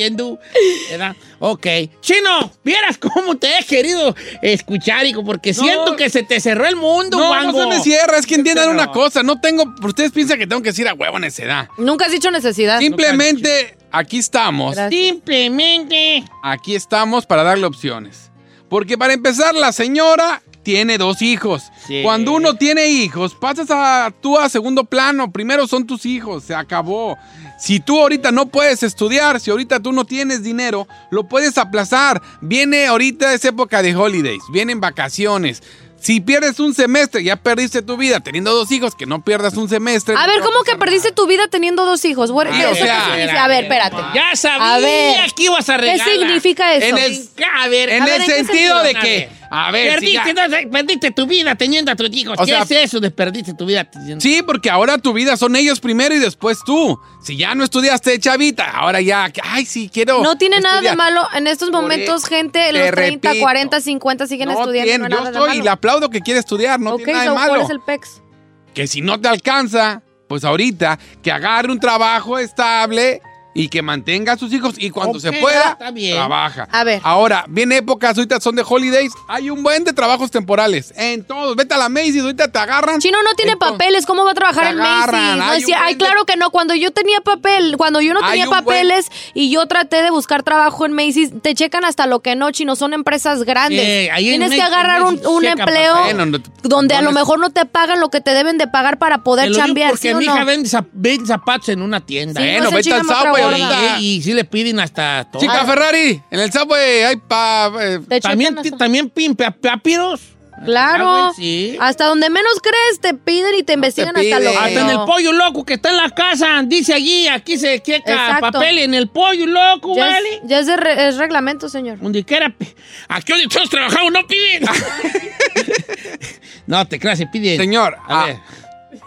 Ok. Chino, vieras cómo te he querido escuchar, hijo, porque siento que se te cerró el mundo, No, guango. no se me cierra, es que entiendan una cosa, no tengo, ustedes piensan que tengo que decir a huevo necedad. Nunca has dicho necesidad. Simplemente aquí estamos, Simplemente. aquí estamos para darle opciones. Porque para empezar, la señora tiene dos hijos. Sí. Cuando uno tiene hijos, pasas a tú a segundo plano. Primero son tus hijos, se acabó. Si tú ahorita no puedes estudiar, si ahorita tú no tienes dinero, lo puedes aplazar. Viene ahorita es época de holidays, vienen vacaciones. Si pierdes un semestre, ya perdiste tu vida teniendo dos hijos, que no pierdas un semestre. A ver, ¿cómo que perdiste tu vida teniendo dos hijos? Bueno, Ah, ¿eso o qué significa? A ver, espérate. Ya sabía A ver, que ibas a ¿Qué regalar. significa eso? En el- A ver, en a ver, el qué sentido de A que, ver. A ver, si Perdiste, ya- no, perdiste tu vida teniendo a tus hijos. O ¿Qué sea- es eso de perdiste tu vida teniendo? Sí, porque ahora tu vida son ellos primero y después tú. Si ya no estudiaste de chavita, ahora ya, ay, sí, quiero. No tiene nada de malo. En estos momentos, gente, los te 30, repito, 40, 50 siguen No estudiando. tiene- no yo nada de estoy y le aplaudo que quiere estudiar, no tiene nada de so, malo. ¿cuál es el PEX? Que si no te alcanza, pues ahorita que agarre un trabajo estable y que mantenga a sus hijos y cuando se pueda, trabaja. A ver. Ahora, viene épocas, ahorita son de holidays, hay un buen de trabajos temporales. En todos, vete a la Macy's, ahorita te agarran. Chino no tiene Entonces, papeles, ¿cómo va a trabajar en agarran, Macy's? No ay, de- claro que no. Cuando yo tenía papel, cuando yo no tenía buen- papeles y yo traté de buscar trabajo en Macy's, te checan hasta lo que no, Chino, son empresas grandes. Eh, ahí en Tienes que agarrar un, un empleo papel, no, no, donde a lo mejor no te pagan lo que te deben de pagar para poder chambear, porque ¿sí mi hija vende, zap- vende zapatos en una tienda. Sí, ¿eh? no Bueno, se vete al gorda. ahorita. Y, y sí le piden hasta todo. Chica Ferrari, en el subway hay pa... eh, También, hasta- también pa- papiros. Claro. Ah, güey, sí. Hasta donde menos crees te piden y te investigan hasta lo Hasta en el pollo loco que está en la casa, dice allí, aquí se checa Exacto. papel en el pollo loco, Ya, ¿vale? es, ya es, de re- es reglamento, señor. Donde quiera, pi- aquí donde todos trabajamos no piden. [laughs] no, te creas, se piden. Señor, a ah, ver.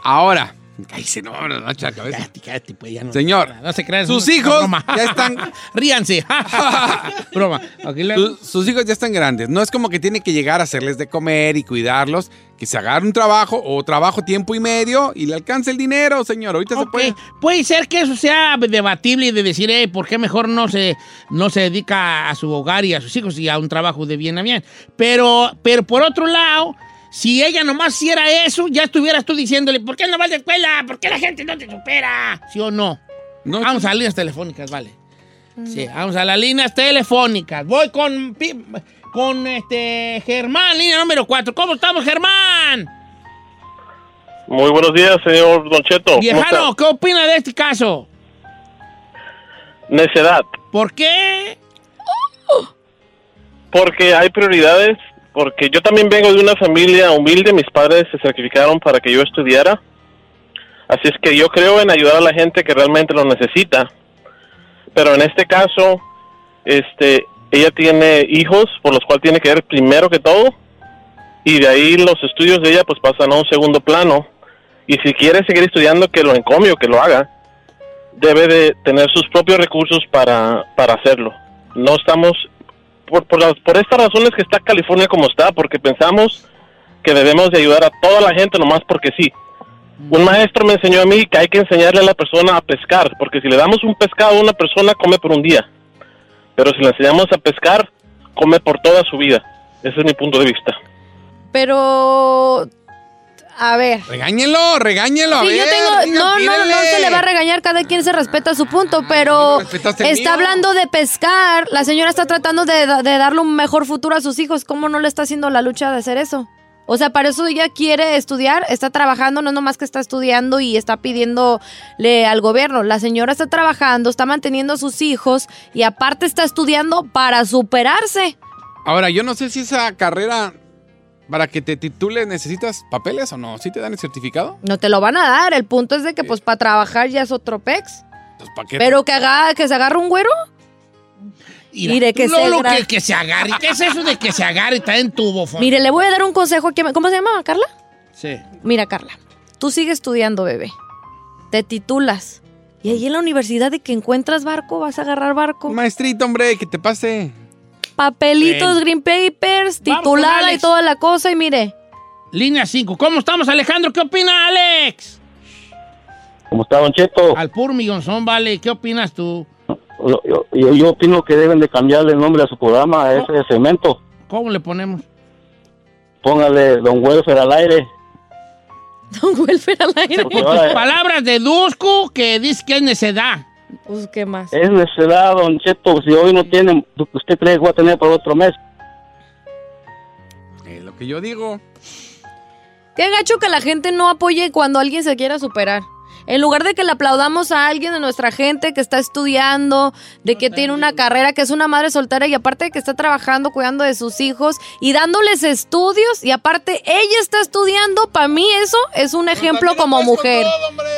ahora... [laughs] Cállese, no, no, no. Cállate, cállate, pues ya no. Señor, no se crean. sus hijos broma. ya están... [laughs] Ríanse. [laughs] broma. Sus, hijos ya están grandes. No es como que tiene que llegar a hacerles de comer y cuidarlos. Que se agarre un trabajo o trabajo tiempo y medio y le alcance el dinero, señor. Ahorita se puede. Puede ser que eso sea debatible y de decir, eh, ¿por qué mejor no se, no se dedica a su hogar y a sus hijos y a un trabajo de bien a bien? Pero, pero por otro lado, si ella nomás hiciera eso, ya estuvieras tú diciéndole, ¿por qué no vas la escuela? ¿Por qué la gente no te supera? ¿Sí o no? vamos a las líneas telefónicas, vale. Sí, vamos a las líneas telefónicas. Voy con, con este Germán, línea número 4. ¿Cómo estamos, Germán? Muy buenos días, señor Don Cheto. ¿Cómo Viejano? ¿qué opina de este caso? Necedad. ¿Por qué? Porque hay prioridades. Porque yo también vengo de una familia humilde. Mis padres se sacrificaron para que yo estudiara. Así es que yo creo en ayudar a la gente que realmente lo necesita. Pero en este caso, este, ella tiene hijos por los cuales tiene que ver primero que todo. Y de ahí los estudios de ella pues pasan a un segundo plano. Y si quiere seguir estudiando, que lo encomio, que lo haga. Debe de tener sus propios recursos para, para hacerlo. No estamos, por, por, las- por estas razones que está California como está, porque pensamos que debemos de ayudar a toda la gente nomás porque sí. Un maestro me enseñó a mí que hay que enseñarle a la persona a pescar, porque si le damos un pescado a una persona, come por un día. Pero si le enseñamos a pescar, come por toda su vida. Ese es mi punto de vista. Pero, a ver. Regáñelo, regáñelo. a Sí, yo ver, tengo, no, no, no se le va a regañar, cada quien se respeta su punto, pero respetaste el está mío. hablando de pescar, la señora está tratando de, de darle un mejor futuro a sus hijos, ¿cómo no le está haciendo la lucha de hacer eso? O sea, para eso ella quiere estudiar, está trabajando, no es nomás que está estudiando y está pidiéndole al gobierno. La señora está trabajando, está manteniendo a sus hijos y aparte está estudiando para superarse. Ahora, yo no sé si esa carrera para que te titules necesitas papeles o no. ¿Sí te dan el certificado? No te lo van a dar, el punto es de que pues para trabajar ya es otro pex. Entonces, ¿para qué? Pero que haga, que se agarre un güero. Mire, que se Lolo, gra- que, que se agarre. ¿Qué es eso de que se agarre? Está en tu bofón. Mire, le voy a dar un consejo aquí. ¿Cómo se llama, Carla? Sí. Mira, Carla, tú sigues estudiando, bebé. Te titulas. Y ahí en la universidad de que encuentras barco, vas a agarrar barco. Maestrito, hombre, que te pase. Papelitos, green papers, titulada y toda la cosa. Y mire, Línea 5. ¿Cómo estamos, Alejandro? ¿Qué opina, Alex? ¿Cómo está, Don Cheto? Al puro millonzón, vale. ¿Qué opinas tú? Yo, yo- yo- yo opino que deben de cambiarle el nombre a su programa, a ese de cemento. ¿Cómo le ponemos? Póngale Don Welfare al aire. [laughs] Don Welfare al aire. Palabras de Dusko que dice que es necedad. Pues, ¿qué más? es necesidad, Don Cheto. Si hoy no tienen, usted cree que va a tener por otro mes. Es lo que yo digo. Qué gacho que la gente no apoye cuando alguien se quiera superar. En lugar de que le aplaudamos a alguien de nuestra gente que está estudiando, de que tiene una carrera, que es una madre soltera y aparte de que está trabajando, cuidando de sus hijos y dándoles estudios y aparte ella está estudiando, para mí eso es un ejemplo como mujer.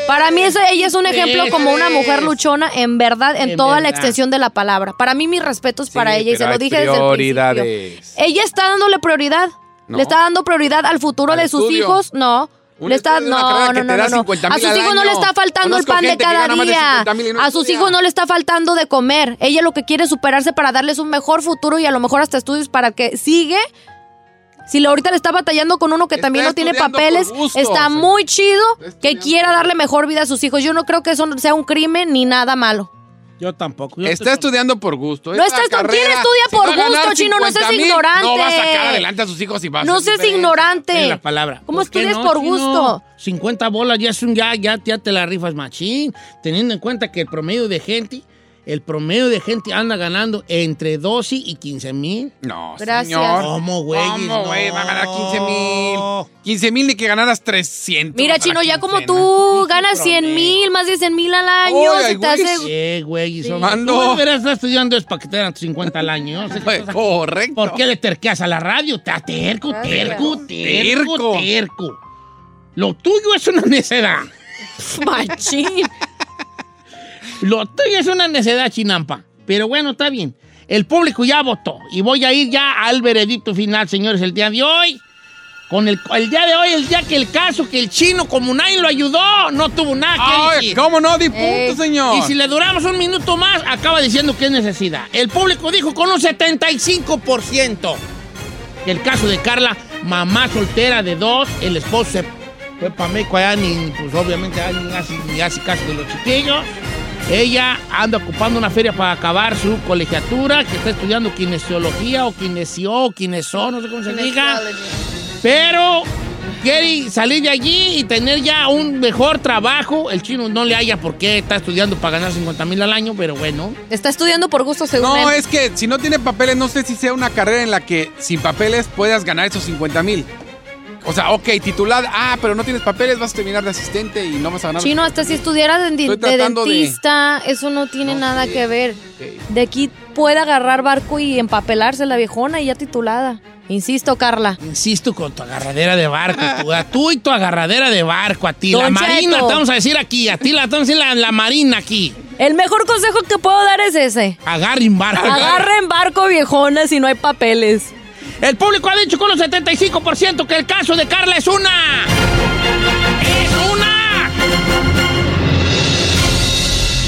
Para mí eso, ella es un ejemplo como una mujer luchona en verdad, en, En toda la extensión de la palabra. Para mí mis respetos para ella y se lo dije desde el principio. prioridades. Ella está dándole prioridad. No. Le está dando prioridad al futuro Al de sus estudio. hijos. No. Le está, no, no, no, no, no. 50,000 A sus hijos no le está faltando el pan de cada día. 50,000 y no A sus hijos no le está faltando de comer. Ella lo que quiere es superarse para darles un mejor futuro y a lo mejor hasta estudios para que sigue. Si le- ahorita le está batallando con uno que también no tiene papeles, gusto, está o sea, muy chido que quiera darle mejor vida a sus hijos. Yo no creo que eso sea un crimen ni nada malo. Yo tampoco. Yo Está estudiando por gusto. No Esta está estu- ¿quién carrera, estudia si por gusto, chino? No seas 50,000, ignorante. No va a sacar adelante a sus hijos y va a No seas ignorante. Tiene la palabra. ¿Cómo ¿Por qué estudias no, por chino? gusto? 50 bolas ya es un ya, ya, ya te la rifas machín. Teniendo en cuenta que el promedio de gente, el promedio de gente anda ganando entre 12 y 15 mil. No, Gracias. señor. ¿Cómo, güey? ¿Cómo, güey? Va a ganar 15 mil. 15 mil ni que ganaras 300. Mira, Chino, ya como tú ganas 100 mil, más de 100 mil al año, Ay, se te hace... Eh, güey, son- Mando. Tú estar estudiando es para que te dan tus 50 al año. No sé Correcto. ¿Por qué le terqueas a la radio? Te terco, terco, terco, Terco. terco. Lo tuyo es una necedad. [laughs] Machín. Lo tuyo es una necedad, chinampa. Pero bueno, está bien. El público ya votó. Y voy a ir ya al veredicto final, señores, el día de hoy. Con el, el día de hoy, el día que el caso, que el chino, como nadie lo ayudó, no tuvo nada que Ay, decir. ¿Cómo no? Di punto, Eh, señor. Y si le duramos un minuto más, acaba diciendo que es necesidad. El público dijo con un 75% que el caso de Carla, mamá soltera de dos, el esposo se fue para México allá, ni, pues obviamente allá ni hace, ni hace caso de los chiquillos. Ella anda ocupando una feria para acabar su colegiatura, que está estudiando kinesiología o kinesio, o kinesó, no sé cómo se diga. Pero quiere salir de allí y tener ya un mejor trabajo. El chino no le haya por qué está estudiando para ganar 50 mil al año, pero bueno. Está estudiando por gusto, según No, él. es que si no tiene papeles, no sé si sea una carrera en la que sin papeles puedas ganar esos 50 mil. O sea, ok, titulada, ah, pero no tienes papeles, vas a terminar de asistente y no vas a ganar. Chino, hasta si estudiara de, de tratando de- dentista, eso no tiene nada que ver. De aquí puede agarrar barco y empapelarse la viejona y ya titulada. Insisto, Carla. Insisto con tu agarradera de barco. Tú, a tú y tu agarradera de barco, a ti. la marina, te vamos a decir aquí. A ti la vamos a decir la, la marina aquí. El mejor consejo que puedo dar es ese. Agarren barco. Agarren barco, viejona, si no hay papeles. El público ha dicho con un 75% que el caso de Carla es una. ¡Es una!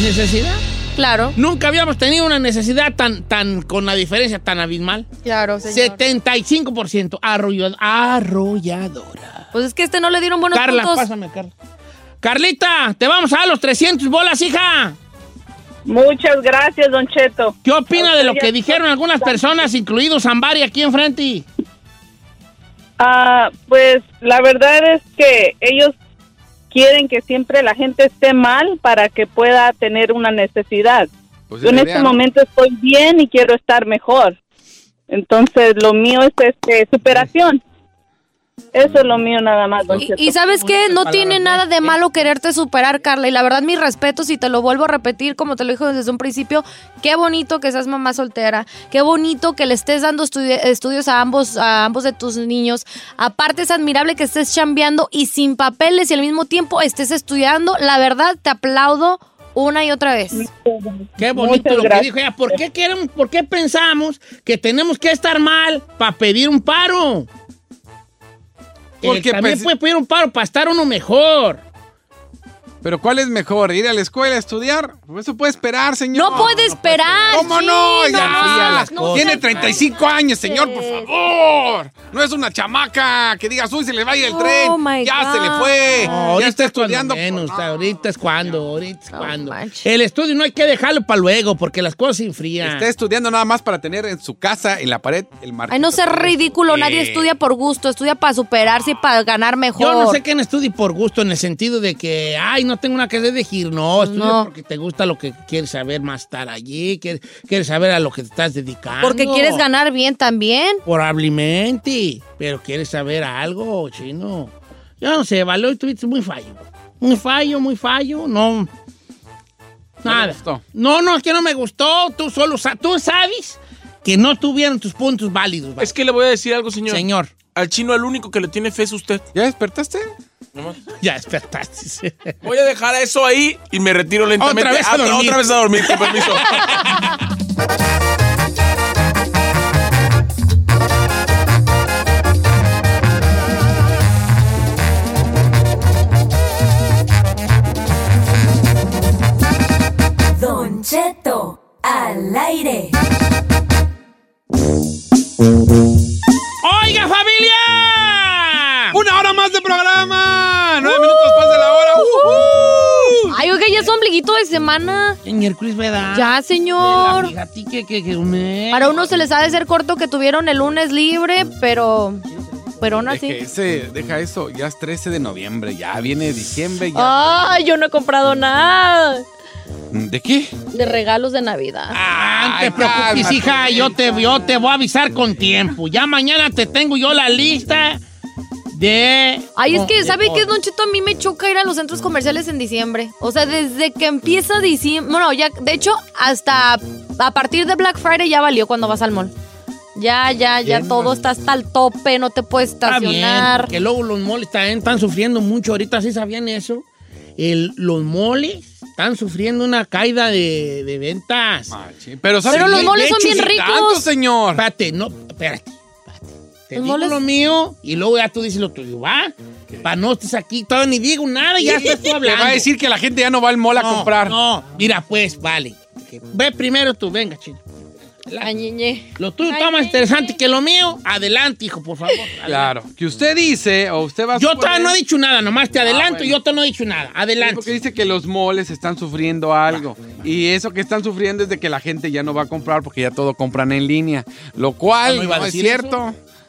¿Necesidad? Claro. Nunca habíamos tenido una necesidad tan, tan, con la diferencia tan abismal. Claro, señor. 75% arrollado- arrolladora. Pues es que este no le dieron buenos Carla, puntos. pásame, Carla. Carlita, te vamos a dar los 300 bolas, hija. Muchas gracias, Don Cheto. ¿Qué opina de lo que dijeron algunas personas, incluidos Zambari aquí enfrente? Ah, pues la verdad es que ellos quieren que siempre la gente esté mal para que pueda tener una necesidad. Pues Yo es en este momento estoy bien y quiero estar mejor. Entonces lo mío es este superación. Eso es lo mío nada más, Don Y, Cheto. y sabes qué, no tiene ¿eh? nada de malo quererte superar, Carla. Y la verdad, mis respetos, y te lo vuelvo a repetir, como te lo dijo desde un principio, qué bonito que seas mamá soltera, qué bonito que le estés dando estudi- estudios a ambos, a ambos de tus niños. Aparte, es admirable que estés chambeando y sin papeles y al mismo tiempo estés estudiando. La verdad, te aplaudo una y otra vez. Qué bonito Muchas lo que gracias. dijo ella. ¿Por qué, queremos, ¿Por qué pensamos que tenemos que estar mal para pedir un paro? Porque también pues- puede pedir un paro para estar uno mejor. Pero ¿cuál es mejor? ¿Ir a la escuela a estudiar? Pues Eso puede esperar, señor. No puede esperar. ¿Cómo no? Ya, fría las no cosas. Tiene seas 35 años, señor, por favor. No es una chamaca que digas, uy, se le vaya el Oh, tren. my Ya God. se le fue. No, ya está es estudiando. menos, por- ahorita es cuando, ahorita es No cuando. El estudio no hay que dejarlo para luego, porque las cosas se enfrían. Está estudiando nada más para tener en su casa, en la pared, el marco. Ay, no seas ridículo, nadie estudia por gusto, estudia para superarse y para ganar mejor. Yo no sé quién estudie por gusto, en el sentido de que, ay, no no tengo una que decir. No, estudias No. porque te gusta lo que quieres saber más estar allí, quieres, quieres saber a lo que te estás dedicando. Porque quieres ganar bien también. Probablemente, pero quieres saber algo, chino. Yo no sé, vale, hoy tuviste muy fallo. Muy fallo, muy fallo, no. Nada. No, no, es que no me gustó. Tú solo tú sabes que no tuvieron tus puntos válidos. Es que le voy a decir algo, señor. Señor. Al chino, el único que le tiene fe es usted. ¿Ya despertaste? Ya despertaste. [laughs] Voy a dejar eso ahí y me retiro lentamente. Otra vez a Ah, dormir. Otra vez a dormir, con permiso. [laughs] semana. En miércoles, ¿verdad? Ya, señor. Que, que, que me- Para uno se les ha de ser corto que tuvieron el lunes libre, pero. Pero aún así. Deja, ese- deja eso, ya es 13 de noviembre, ya viene diciembre, ya. Ay, yo no he comprado nada ¿De qué? de regalos de Navidad. Ah, no te preocupes, hija, yo te, yo te voy a avisar con tiempo. Ya mañana te tengo yo la lista de... Ay, es que, ¿sabe qué. Don Cheto? A mí me choca ir a los centros comerciales en diciembre. O sea, desde que empieza diciembre. Bueno, ya, de hecho, hasta a partir de Black Friday ya valió cuando vas al mall. Ya, ya, ya Bien, todo está hasta el tope, no te puedes Está bien, estacionar. que luego los moles también están sufriendo mucho. Ahorita sí sabían eso. El- los moles están sufriendo una caída de, de ventas. Pero, ¿sabe Pero los moles son bien ricos. tanto, señor. Espérate, no, espérate. Te digo moles- lo mío y luego ya tú dices lo tuyo, ¿va? Para no estés aquí, todavía ni digo nada, ya estás tú Te hablando. va a decir que la gente ya no va al mall a comprar. No, mira pues, vale. Ve primero tú, venga, chino. Lo tuyo está más interesante que lo mío. Adelante, hijo, por favor. Claro, que usted dice, o usted va a Yo todavía no he dicho nada, nomás te adelanto bueno. y yo todavía no he dicho nada. Adelante. Porque dice que los moles están sufriendo algo. Y eso que están sufriendo es de que la gente ya no va a comprar porque ya todo compran en línea. Lo cual Ah, ¿No es cierto.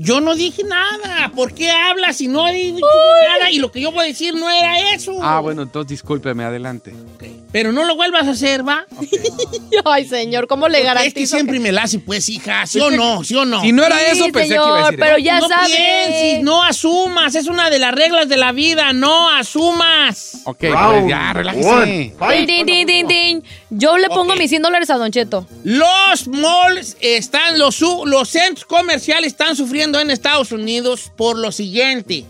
Yo no dije nada. ¿Por qué hablas si no he dicho nada? Y lo que yo voy a decir no era eso. Ah, bueno, entonces discúlpeme, adelante. Pero no lo vuelvas a hacer, ¿va? [laughs] Ay, señor, ¿cómo le garantizo? Es que siempre me la hace, pues, hija. ¿Sí o no? ¿Sí o no? Si no era eso, pensé que iba a decir pero ya no sabe. pienses, no asumas. Es una de las reglas de la vida. No asumas. Ok, pues ya, relájese. Din, din, din, din, din. Yo le pongo mis 100 dólares a Don Cheto. Los malls están, los, los centros comerciales están sufriendo en Estados Unidos por lo siguiente.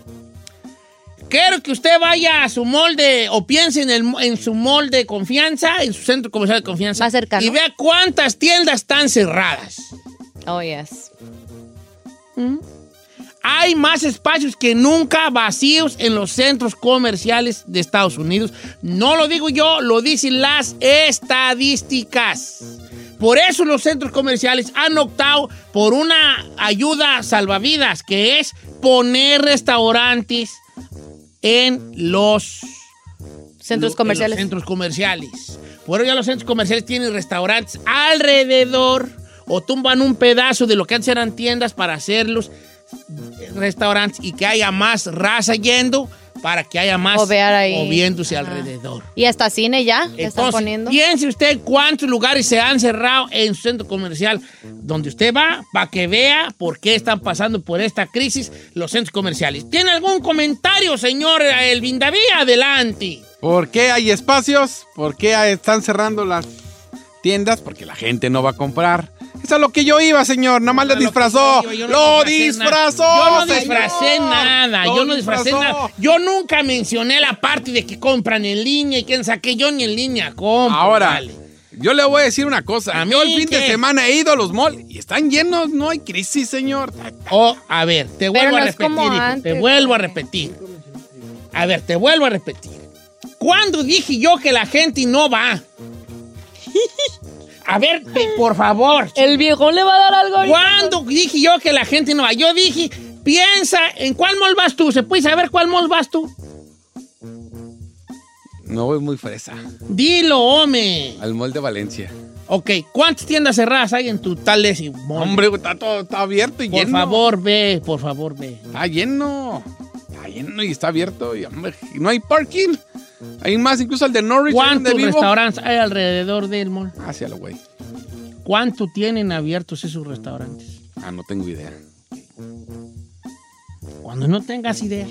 Quiero que usted vaya a su mall de, o piense en, el, en su mall de confianza, en su centro comercial de confianza. Más cercano. Y vea cuántas tiendas están cerradas. Oh, yes. Hay más espacios que nunca vacíos en los centros comerciales de Estados Unidos. No lo digo yo, lo dicen las estadísticas. Por eso los centros comerciales han optado por una ayuda salvavidas, que es poner restaurantes en los Centros comerciales. los centros comerciales. Por ello ya los centros comerciales tienen restaurantes alrededor o tumban un pedazo de lo que antes eran tiendas para hacerlos restaurantes y que haya más raza yendo para que haya más moviéndose alrededor. Y hasta cine ya, están Entonces, poniendo. piense usted cuántos lugares se han cerrado en su centro comercial donde usted va para que vea por qué están pasando por esta crisis los centros comerciales. ¿Tiene algún comentario, señor Elvin David? Adelante. ¿Por qué hay espacios? ¿Por qué están cerrando las tiendas? Porque la gente no va a comprar. Eso es lo que yo iba, señor. Nada más le disfrazó. Yo- yo no ¡Lo disfrazó! Yo no señor! disfracé nada. Lo Yo no disfracé disfrazó. nada. Yo nunca mencioné la parte de que compran en línea y quién saqué. Yo ni en línea compro. Ahora, vale. yo le voy a decir una cosa. ¿A yo el mí fin de semana he ido a los malls y están llenos. No hay crisis, señor. Oh, a ver, te vuelvo no a repetir. como hijo, antes, te vuelvo a repetir. A ver, te vuelvo a repetir. ¿Cuándo dije yo que la gente no va? [laughs] A ver, por favor. El viejón le va a dar algo ahorita. ¿Cuándo dije yo que la gente no va? Yo dije, piensa, ¿en cuál mall vas tú? ¿Se puede saber cuál mall vas tú? No voy muy fresa. Dilo, hombre. Al mall de Valencia. Ok, ¿cuántas tiendas cerradas hay en tu tal ese mall? Hombre, está todo está abierto y por lleno. favor, ve, por favor, ve. Está lleno. Lleno y está abierto y hombre, y no hay parking. Hay más, incluso el de Norwich. ¿Cuántos restaurantes hay alrededor del mall? Hacia lo güey. ¿Cuánto tienen abiertos esos restaurantes? Ah, no tengo idea. Cuando no tengas idea.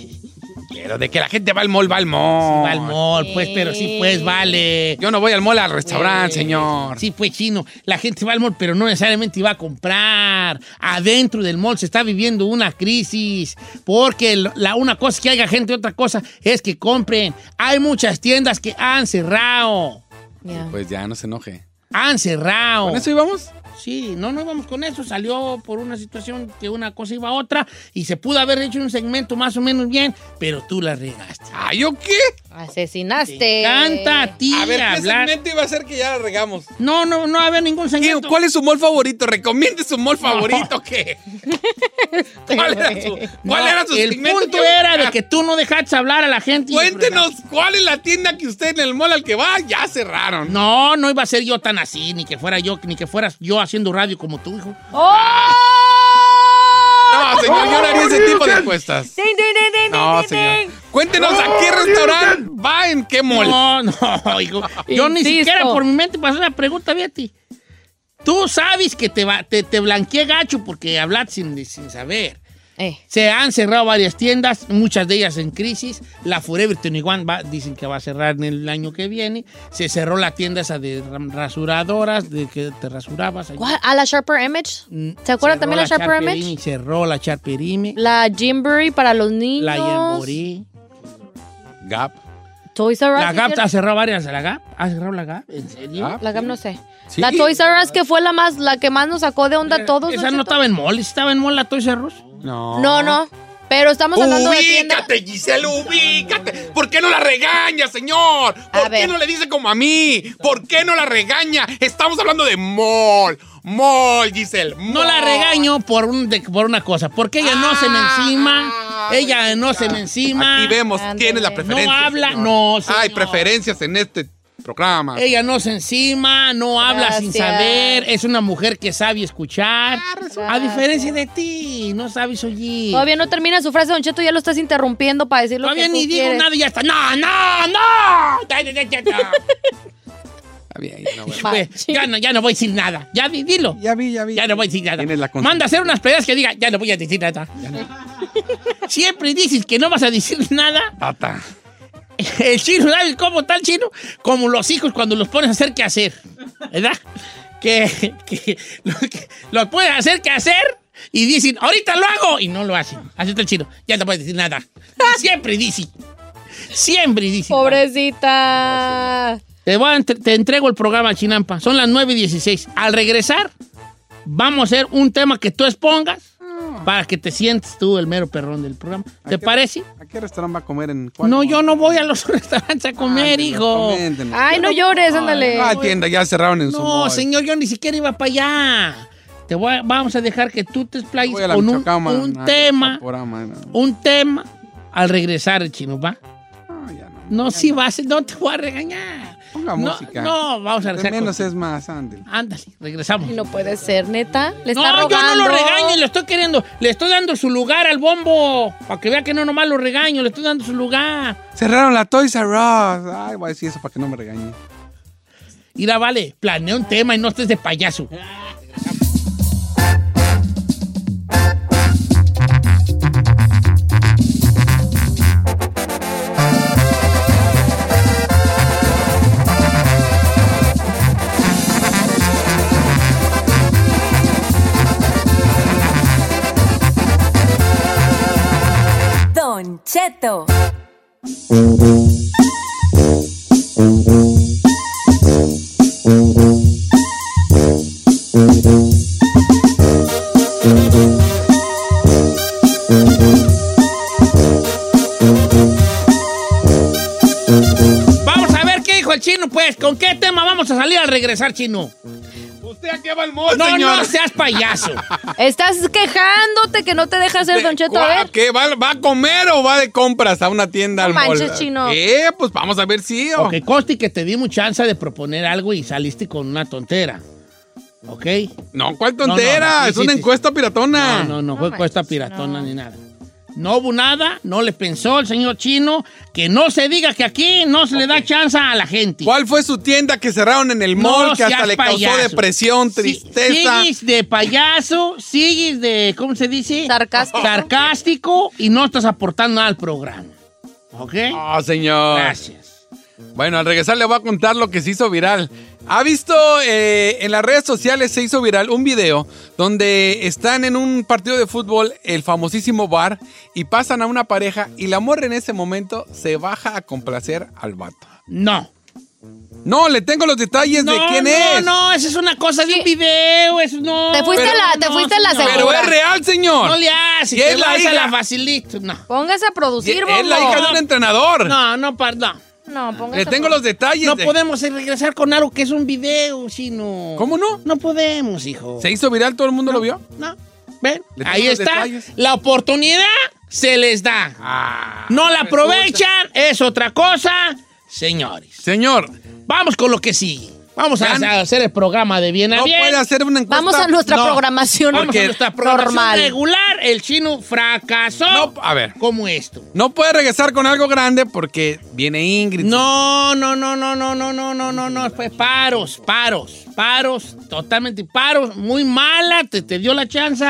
Pero de que la gente va al mall, va al mall. Va al mall, pues, pero sí, pues, vale. Yo no voy al mall al restaurante, Eh, señor. Sí, pues, chino. La gente va al mall, pero no necesariamente va a comprar. Adentro del mall se está viviendo una crisis. Porque la, una cosa es que haya gente, otra cosa es que compren. Hay muchas tiendas que han cerrado. Pues ya, no se enoje. Han cerrado. ¿Con eso íbamos? Sí, no, no íbamos con eso. Salió por una situación que una cosa iba a otra y se pudo haber hecho un segmento más o menos bien, pero tú la regaste. ¿Ah, yo qué? Asesinaste. Canta a ti A ver, ¿qué hablar. segmento iba a ser que ya la regamos? No, no, no va a haber ningún segmento. ¿Cuál es su mall favorito? Recomiende su mall favorito, ¿qué? [laughs] ¿Cuál era su, cuál No, era su el segmento? punto era de que tú no dejaste hablar a la gente. y- Cuéntenos, ¿cuál es la tienda que usted en el mall al que va? Ya cerraron. No, no iba a ser yo tan así, ni que fuera yo, ni que fueras yo haciendo radio como tú, hijo. ¡Oh! No, señor, yo no haría ese tipo de encuestas. No, señor. Cuéntenos a qué restaurante va, en qué mall. No, no, [laughs] hijo. Yo ni siquiera por mi mente pasó la pregunta, Betty. Tú sabes que te, va, te, te blanqueé gacho porque hablaste sin, sin saber. Eh. Se han cerrado varias tiendas, muchas de ellas en crisis. La Forever 21 va, dicen que va a cerrar en el año que viene. Se cerró la tienda esa de rasuradoras, de que te rasurabas. ¿A la Sharper Image? ¿Se acuerdan Cerró también la Sharper Image? Cerró la Charperimi, La Gymboree para los niños. la Jamboree. Gap. Toys R Us. La ¿sí Gap ha cerrado varias. ¿La Gap? ¿Ha cerrado la Gap? ¿En serio? La Gap no sé. Sí. La Toys R Us que fue la más, la que más nos sacó de onda a todos. Esa no Cheto. estaba en mall, estaba en mall la Toys R Us. No. No, no. Pero estamos hablando de tienda. Ubícate, Giselle, ubícate. ¿Por qué no la regaña, señor? ¿Por qué ver. no le dice como a mí? ¿Por qué no la regaña? Estamos hablando de mall. Mall, Giselle. No la regaño por, un, de- por una cosa, porque ella no se me encima. Ella no se me encima. Aquí vemos quién es la preferencia. No habla, señor. no, señor. Hay preferencias en este programa. Ella no se encima, no habla sin saber. Es una mujer que sabe escuchar. A diferencia de ti, no sabes oír. Todavía no termina su frase, Don Cheto, ya lo estás interrumpiendo para decir lo Todavía que ni tú digo quieres. nada y ya está. No, no, no. [laughs] Está bien, no, bueno. Pues, ya, no, ya no voy a decir nada. Ya vi, dilo. Ya vi, ya vi. Ya no voy a decir nada. La. Manda a hacer unas peleas que diga, ya no voy a decir nada. Siempre dices que no vas a decir nada. Tata. [laughs] El chino, ¿sabes cómo está el chino? Como los hijos cuando los pones a hacer qué hacer. ¿Verdad? Que, que, lo, que los puedes hacer qué hacer y dicen, ahorita lo hago. Y no lo hacen. Así está el chino. Ya no puedes decir nada. [laughs] Siempre dice. Siempre dice. Pobrecita. Te, voy a entre- te entrego el programa, Chinampa. Son las 9 y 16. Al regresar, vamos a hacer un tema que tú expongas para que te sientes tú el mero perrón del programa. ¿Te parece? ¿A qué restaurante va a comer en cuál? No, yo no voy a los [laughs] restaurantes a comer, hijo. Coméntenos. Ay, no llores, ándale. Ah, tienda, ya cerraron en su No, señor, yo ni siquiera iba para allá. Te voy a- vamos a dejar que tú te explayes con un, tema, no. un tema al regresar chino, ¿va? No, sí vas, no te voy a regañar. Ponga no, música. No, vamos a De regresar. menos con- es más, ándale. Ándale, regresamos. No puede ser, neta. Le No, está yo no rogando. lo regaño, le estoy queriendo, le estoy dando su lugar al bombo, para que vea que no nomás lo regaño, le estoy dando su lugar. Cerraron la Toys R Us. Ay, voy a decir eso para que no me regañe. Mira, vale, planea un tema y no estés de payaso. Don Vamos a ver qué dijo el chino, pues. ¿Con qué tema vamos a salir al regresar, chino? ¿Usted a qué va el No, señor? no seas payaso. [laughs] Estás quejándote que no te deja hacer, Don Cheto. A ¿Cuá- ver. ¿Qué? ¿Va, ¿Va a comer o va de compras a una tienda No al mall? manches, chino. ¿Qué? Pues vamos a ver si. o- Ok, conste que te dimos chance de proponer algo y saliste con una tontera. ¿Ok? No, ¿cuál No, no, tontera? no, sí, es sí, una sí. encuesta piratona. No, no, no fue cuesta piratona ni nada. No hubo nada, no le pensó el señor chino, que no se diga que aquí no se le da chance a la gente. ¿Cuál fue su tienda que cerraron en el No mall que hasta le causó payaso. depresión, tristeza? Sigues de payaso, sigues de, ¿cómo se dice? Sarcástico. Sarcástico y no estás aportando nada al programa. ¿Ok? Ah, señor. Gracias. Bueno, al regresar le voy a contar lo que se hizo viral. ¿Ha visto eh, en las redes sociales se hizo viral un video donde están en un partido de fútbol, el famosísimo bar, y pasan a una pareja y la morra en ese momento se baja a complacer al vato? No. No, le tengo los detalles de No, quién no, es. no, esa es una cosa de un video, eso no. Te fuiste Pero- a la- te no, fuiste a la señor. Pero es real, señor. No le haces, Y que es la hija- la facilito. No. Póngase a producir, Es la hija de un entrenador. No, no, perdón. No, póngase Le tengo los detalles. No de- podemos regresar con algo que es un video, sino. ¿Cómo no? No podemos, hijo. ¿Se hizo viral? ¿Todo el mundo lo vio? No. ¿Ven? Le tengo Ahí los está. detalles. La oportunidad se les da. Ah, no la aprovechan, es otra cosa. Señores, Señor, vamos con lo que sigue. Vamos a, hacer el programa de bien a no bien. puede hacer una encuesta. Vamos a nuestra No. programación Vamos a nuestra programación normal. regular. El chino fracasó No, a ver. como esto. No puede regresar con algo grande porque viene Ingrid. No, no, no, no, no, no, no, no, no, no. Fue paros, paros, paros, totalmente paros. Muy mala, te, te dio la chance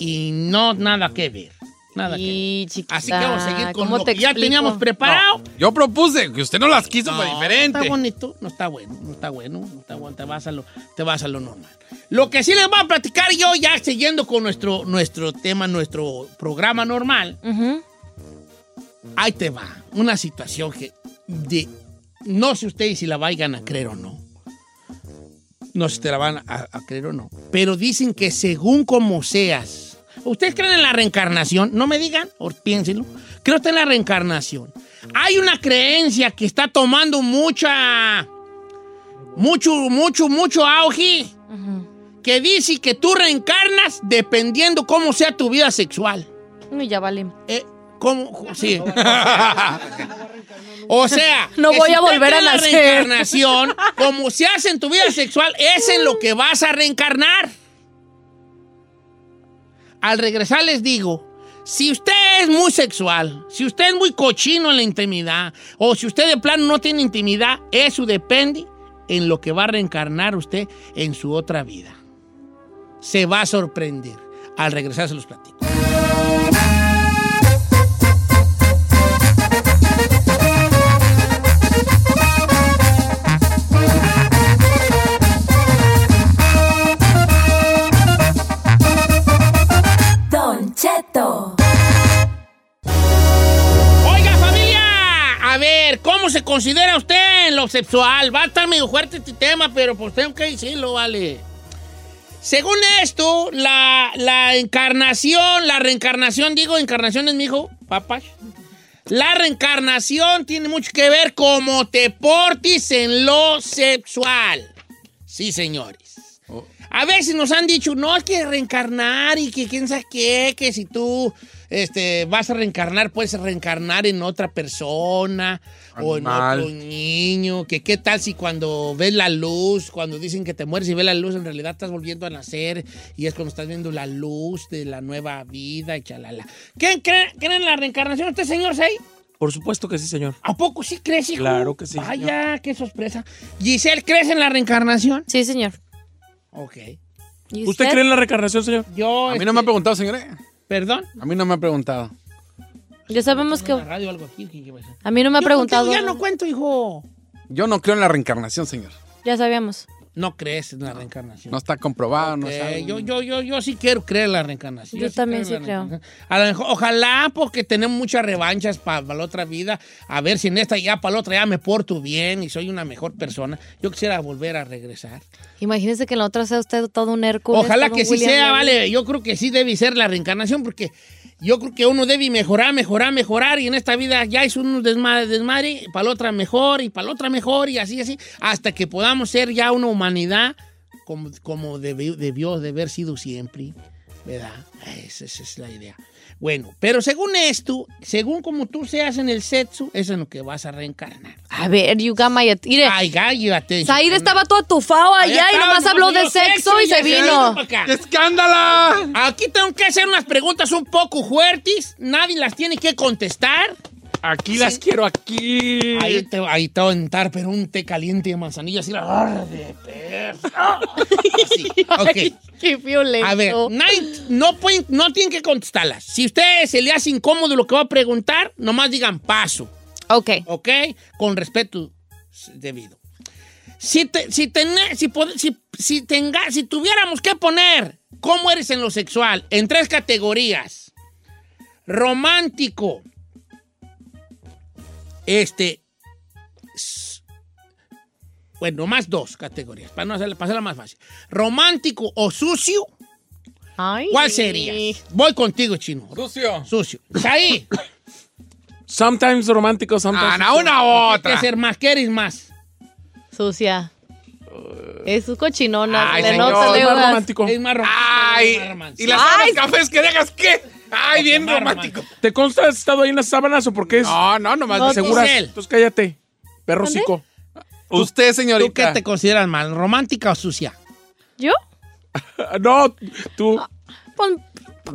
y no nada que ver. Nada que. Y chiquita, Así que vamos a seguir con ¿cómo lo te que ya teníamos preparado. Yo propuse que usted no las quiso, No, diferente. Está bonito, no está bueno, no está bueno, no está bueno, te vas a lo, te vas a lo normal. Lo que sí les voy a platicar yo, ya siguiendo con nuestro, nuestro tema, nuestro programa normal, Ujú. ahí te va. Una situación que de, no sé ustedes si la vayan a creer o no. No sé si te la van a, a creer o no. Pero dicen que según como seas, ¿ustedes creen en la reencarnación? No me digan, o piénsenlo. Creo usted en la reencarnación. Hay una creencia que está tomando mucha, mucho, mucho, mucho auge, que dice que tú reencarnas dependiendo cómo sea tu vida sexual. Uy, ya vale. Eh, ¿Cómo? Sí. [laughs] O sea, No voy si a volver a la nacer. reencarnación, como se hace en tu vida sexual, es en lo que vas a reencarnar. Al regresar les digo, si usted es muy sexual, si usted es muy cochino en la intimidad, o si usted de plano no tiene intimidad, eso depende en lo que va a reencarnar usted en su otra vida. Se va a sorprender. Al regresar se los platico. Se considera usted en lo sexual? Va a estar medio fuerte este tema, pero pues tengo que decirlo, vale. Según esto, la, la encarnación, la reencarnación, digo, encarnación es mi hijo, papá. La reencarnación tiene mucho que ver cómo te portes en lo sexual. Sí, señores. A veces nos han dicho, no, hay que reencarnar y que quién sabe qué, que si tú este, vas a reencarnar, puedes reencarnar en otra persona o en Animal. otro niño, que qué tal si cuando ves la luz, cuando dicen que te mueres y ves la luz, en realidad estás volviendo a nacer y es cuando estás viendo la luz de la nueva vida y chalala. ¿Quién cree, cree en la reencarnación usted, señor Say? Por supuesto que sí, señor. ¿A poco sí crees, hijo? Claro que sí, Vaya, qué sorpresa. Giselle, ¿crees en la reencarnación? Sí, señor. Ok. ¿Y ¿Usted cree en la reencarnación, señor? Yo. A mí no me ha preguntado, señores. ¿Perdón? A mí no me ha preguntado. Ya sabemos que... La radio o algo aquí, ¿qué- qué pasa? A mí no me ha Yo preguntado. contigo Ya no cuento, hijo. Yo no creo en la reencarnación, señor. Ya sabíamos. No crees en la reencarnación. No está comprobado, no sabe. yo, yo, yo, yo sí quiero creer en la reencarnación. Yo también en sí la creo. reencarnación. A lo mejor, ojalá, porque tenemos muchas revanchas para la otra vida. A ver si en esta ya, para la otra ya me porto bien y soy una mejor persona. Yo quisiera volver a regresar. Imagínese que en la otra sea usted todo un Hércules. Ojalá todo que sí William sea, Levy. vale. Yo creo que sí debe ser la reencarnación porque yo creo que uno debe mejorar, mejorar, mejorar y en esta vida ya es un desmadre, desmadre, para la otra mejor y para la otra mejor y así, así, hasta que podamos ser ya una humanidad como, como debió, debió de haber sido siempre, ¿verdad? Esa, esa es la idea. Bueno, pero según esto, según como tú seas en el sexo, eso es en lo que vas a reencarnar. A ver, you got my... Mire, Ay, gallo, atención. Said estaba todo atufado allá y nomás habló de sexo y se vino. ¡Escándala! Aquí tengo que hacer unas preguntas un poco fuertes. Nadie las tiene que contestar. Aquí las quiero aquí. Ahí te, ahí te voy a entrar, pero un té caliente de manzanilla así. La... de perro. [laughs] Así. Ok. Qué violento. A ver, no, pueden, no tienen que contestarlas. Si a usted se le hace incómodo lo que va a preguntar, nomás digan paso. Ok. Ok, con respeto debido. Si, te- si, tené- si, si, si tenga- si tuviéramos que poner cómo eres en lo sexual en tres categorías: romántico, este. Bueno, más dos categorías, para no hacerla, para hacerla más fácil. Romántico o sucio. ¿Cuál sería? Voy contigo, chino. Sucio. Sucio. Ahí. Sometimes romántico, sometimes. Ah, no, una u ¿Qué hacer más? ¿Qué eres más? Sucia. Es su cochinona. Ay, señor, nota de más romántico. Es más romántico. Ay, es más romántico. y las Ay, cafés que dejas, ¿qué? Ay, bien romántico. ¿Te consta has estado ahí en las sábanas o por qué es? No, no, nomás No, de ¿Seguras? Entonces cállate. Perro ¿Dónde? cico. Usted, ¿Tú qué señorita. te consideras mal? ¿Romántica o sucia? ¿Yo? [laughs] No, tú. Pues,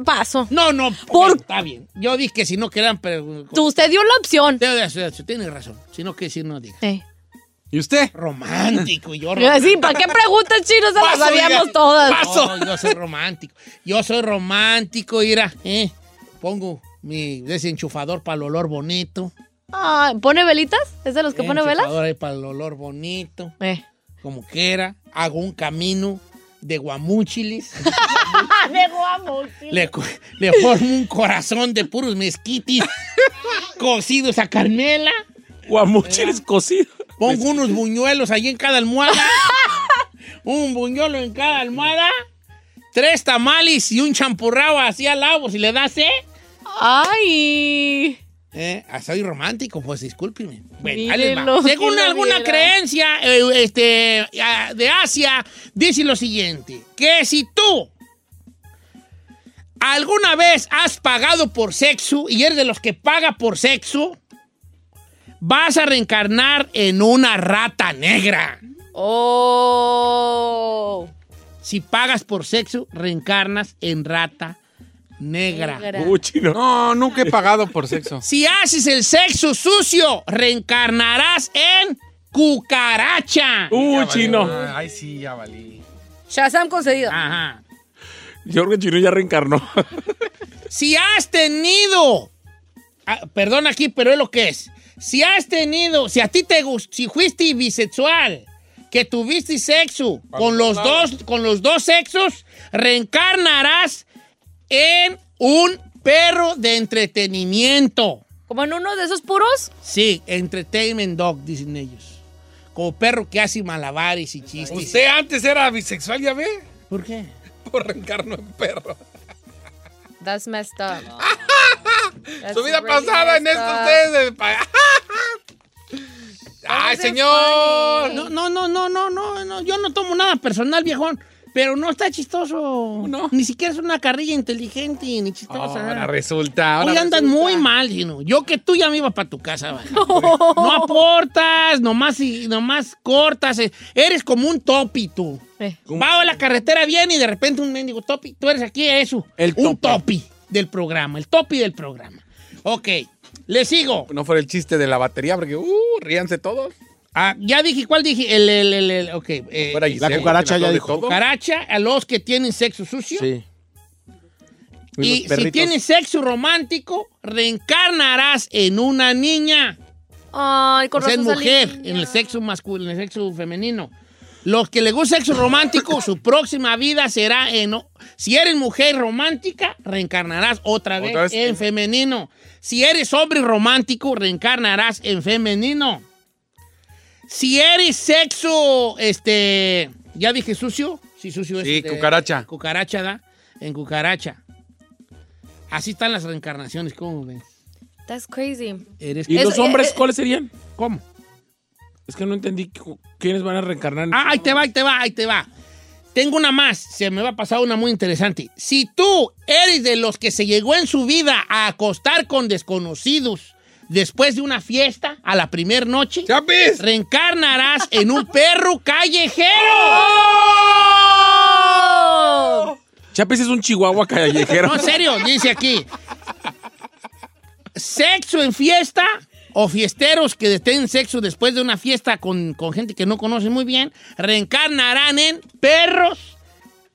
paso. No, no. Por- Está bien. Yo dije que si no quedan. Pero, Tú- Usted dio la opción. Tienes razón. Si no, que si no diga. Eh. ¿Y usted? Romántico. y Yo [laughs] Sí, ¿para qué preguntas, chino? Se las Paso, sabíamos todas. No, yo soy romántico. Yo soy romántico, mira. Eh, pongo mi desenchufador para el olor bonito. Ah, ¿Pone velitas? ¿Es de los que pone velas? Ahí para el olor bonito. Eh. Como quiera. Hago un camino de guamúchiles. [laughs] De guamo. Le, le formo un corazón de puros mezquitis cocidos a carmela. Guamuchiles cocidos. Pongo unos buñuelos allí en cada almohada. [laughs] un buñuelo en cada almohada. Tres tamales y un champurrado así al lado, si le das, ¿eh? Ay. Eh, ah, soy romántico, pues discúlpeme. Bueno, ahí les va. Según alguna viera. creencia eh, este, ah, de Asia, dice lo siguiente: que si tú alguna vez has pagado por sexo y eres de los que paga por sexo, vas a reencarnar en una rata negra. Oh. Si pagas por sexo, reencarnas en rata negra. Negra. Uh, chino. No, nunca he pagado por sexo. Si haces el sexo sucio, reencarnarás en cucaracha. Uh, chino. Ay, sí, ya valí. Shazam concedido. Ajá. Yo creo que Chino ya reencarnó. Si has tenido, ah, perdón aquí, pero es lo que es. Si has tenido, si a ti te gustó, si fuiste bisexual, que tuviste sexo con los dos, con los dos sexos, reencarnarás en un perro de entretenimiento. ¿Como en uno de esos puros? Sí, entertainment dog, dicen ellos. Como perro que hace malabares y chistes. ¿Usted antes era bisexual, ya ve? ¿Por qué? [laughs] Por reencarno en perro. That's messed up. That's Su vida really pasada en messed esto up. ustedes. ¡Ay, señor! No, no, no, no, no, no, no, yo no tomo nada personal, viejón. Pero no está chistoso. No. Ni siquiera es una carrilla inteligente ni chistosa. Ahora resulta. Ahora Hoy andas resulta. muy mal, Gino. Yo que tú ya me iba para tu casa. vaya. No aportas, nomás, y- nomás cortas. eh. Eres como un topi tú. Eh. Va a la carretera bien y de repente un mendigo topi. Tú eres aquí eso. El un topi. topi del programa. El topi del programa. Ok, le sigo. No fuera el chiste de la batería, porque, uh, ríanse todos. Ah, ya dije, ¿cuál dije? El, el, el, el- ok. eh, Fuera La cucaracha ya dijo. cucaracha a los que tienen sexo sucio. Sí. Y si tienes sexo romántico, reencarnarás en una niña. Ay, con o sea, en mujer, niña. en el sexo masculino, en el sexo femenino. Los que les gusta sexo romántico, [laughs] su próxima vida será en... Si eres mujer romántica, reencarnarás otra vez, Otra vez en en- femenino. Si eres hombre romántico, reencarnarás en femenino. Si eres sexo, este... ¿Ya dije sucio? Sí, sucio es. Sí, este, cucaracha. Cucaracha, ¿da? En cucaracha. Así están las reencarnaciones, ¿cómo ves? That's crazy. Eres ¿Y Es- los hombres eh, eh, cuáles serían? ¿Cómo? Es que no entendí quiénes van a reencarnar. Ah, ahí te va, ahí te va, ahí te va. Tengo una más, se me va a pasar una muy interesante. Si tú eres de los que se llegó en su vida a acostar con desconocidos después de una fiesta a la primer noche, reencarnarás en un perro callejero. Chapis es un chihuahua callejero. No, en serio, dice aquí. Sexo en fiesta o fiesteros que tienen sexo después de una fiesta con, con gente que no conocen muy bien, reencarnarán en perros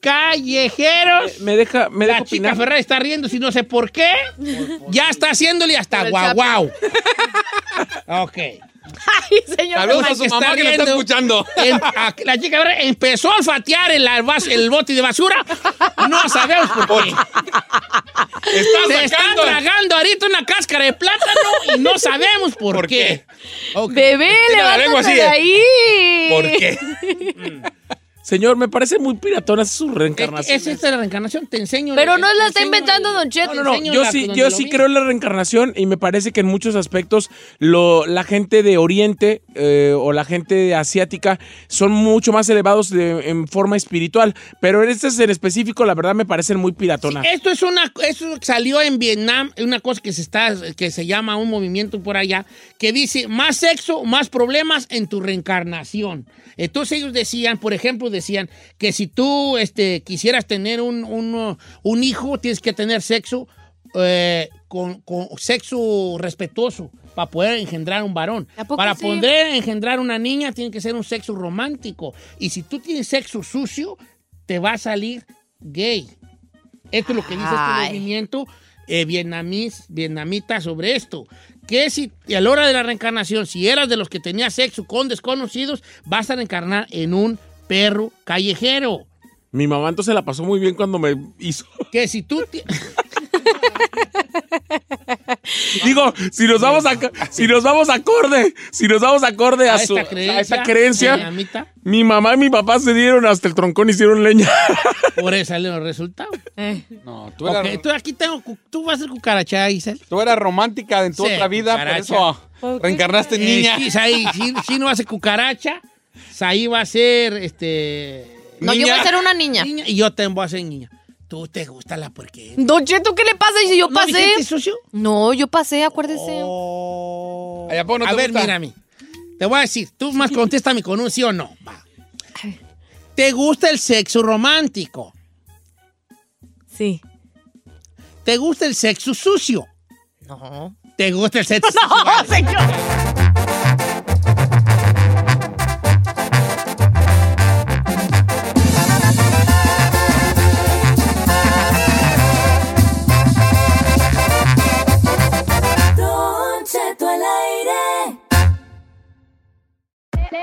callejeros. Me deja, me La deja chica opinar. Ferrari está riendo si no sé por qué. Ya está haciéndole hasta guau guau. [laughs] Ok. Ay, señor. Saludos a su está mamá que lo está escuchando. En- a- la chica Ferrari empezó a olfatear el, el bote de basura. No sabemos por qué. Se están sacando- tragando ahorita una cáscara de plátano y no sabemos por, qué. Ok. Bebé, así, de ¿eh? ahí. ¿Por qué? [laughs] Señor, me parece muy piratona su reencarnación. es esta la reencarnación, te enseño. Pero no la está inventando Don Cheto. No, no, Yo sí, yo sí creo en la reencarnación y me parece que en muchos aspectos lo, la gente de Oriente eh, o la gente asiática son mucho más elevados de- en forma espiritual. Pero en este en específico, la verdad, me parecen muy piratonas. Esto es una, esto salió en Vietnam, una cosa que se está, que se llama un movimiento por allá, que dice más sexo, más problemas en tu reencarnación. Entonces ellos decían, por ejemplo, decían que si tú este, quisieras tener un, un, un hijo, tienes que tener sexo eh, con, con sexo respetuoso para poder engendrar un varón. ¿A poco Para sí? poder engendrar una niña tiene que ser un sexo romántico. Y si tú tienes sexo sucio, te va a salir gay. Esto es lo que dice Ay. este movimiento eh, vietnamís- vietnamita sobre esto. Que si a la hora de la reencarnación, si eras de los que tenía sexo con desconocidos, vas a reencarnar en un perro callejero. Mi mamá entonces la pasó muy bien cuando me hizo. Que si tú... [laughs] Digo, si nos vamos a si nos vamos acorde, si nos vamos acorde a, A su- esta creencia, a esa creencia, vietnamita. mi mamá y mi papá se dieron hasta el troncón y hicieron leña. [laughs] Por eso los resultados. No, tú eras, Ok, tú aquí tengo... Tú vas a ser cucaracha, Isel. tú eras romántica en tu Sí, otra vida, por cucaracha. eso reencarnaste en niña. Eh, sí, sí, sí no ser cucaracha. Ahí va a ser, este... No, yo voy a ser una niña. niña, y yo también voy a ser niña. Tú te gusta la porquería. Don Cheto, ¿qué le pasa? Y si yo ¿No pasé. dijiste sucio? No, yo pasé, acuérdese. Ay, ¿a no a te ver, gusta? mírame. Te voy a decir, tú más contéstame con un sí o no. Va. ¿Te gusta el sexo romántico? Sí. ¿Te gusta el sexo sucio? No. ¿Te gusta el sexo [laughs] sucio? No, señor.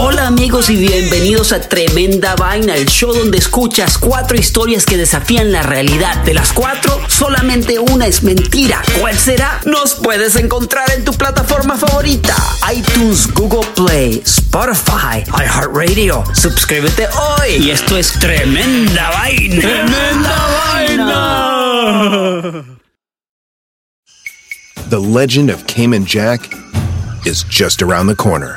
Hola amigos y bienvenidos a Tremenda Vaina, el show donde escuchas cuatro historias que desafían la realidad. De las cuatro, solamente una es mentira. ¿Cuál será? Nos puedes encontrar en tu plataforma favorita. iTunes, Google Play, Spotify, iHeartRadio. Suscríbete hoy. Y esto es Tremenda Vaina. ¡Tremenda vaina! The legend of Cayman Jack is just around the corner.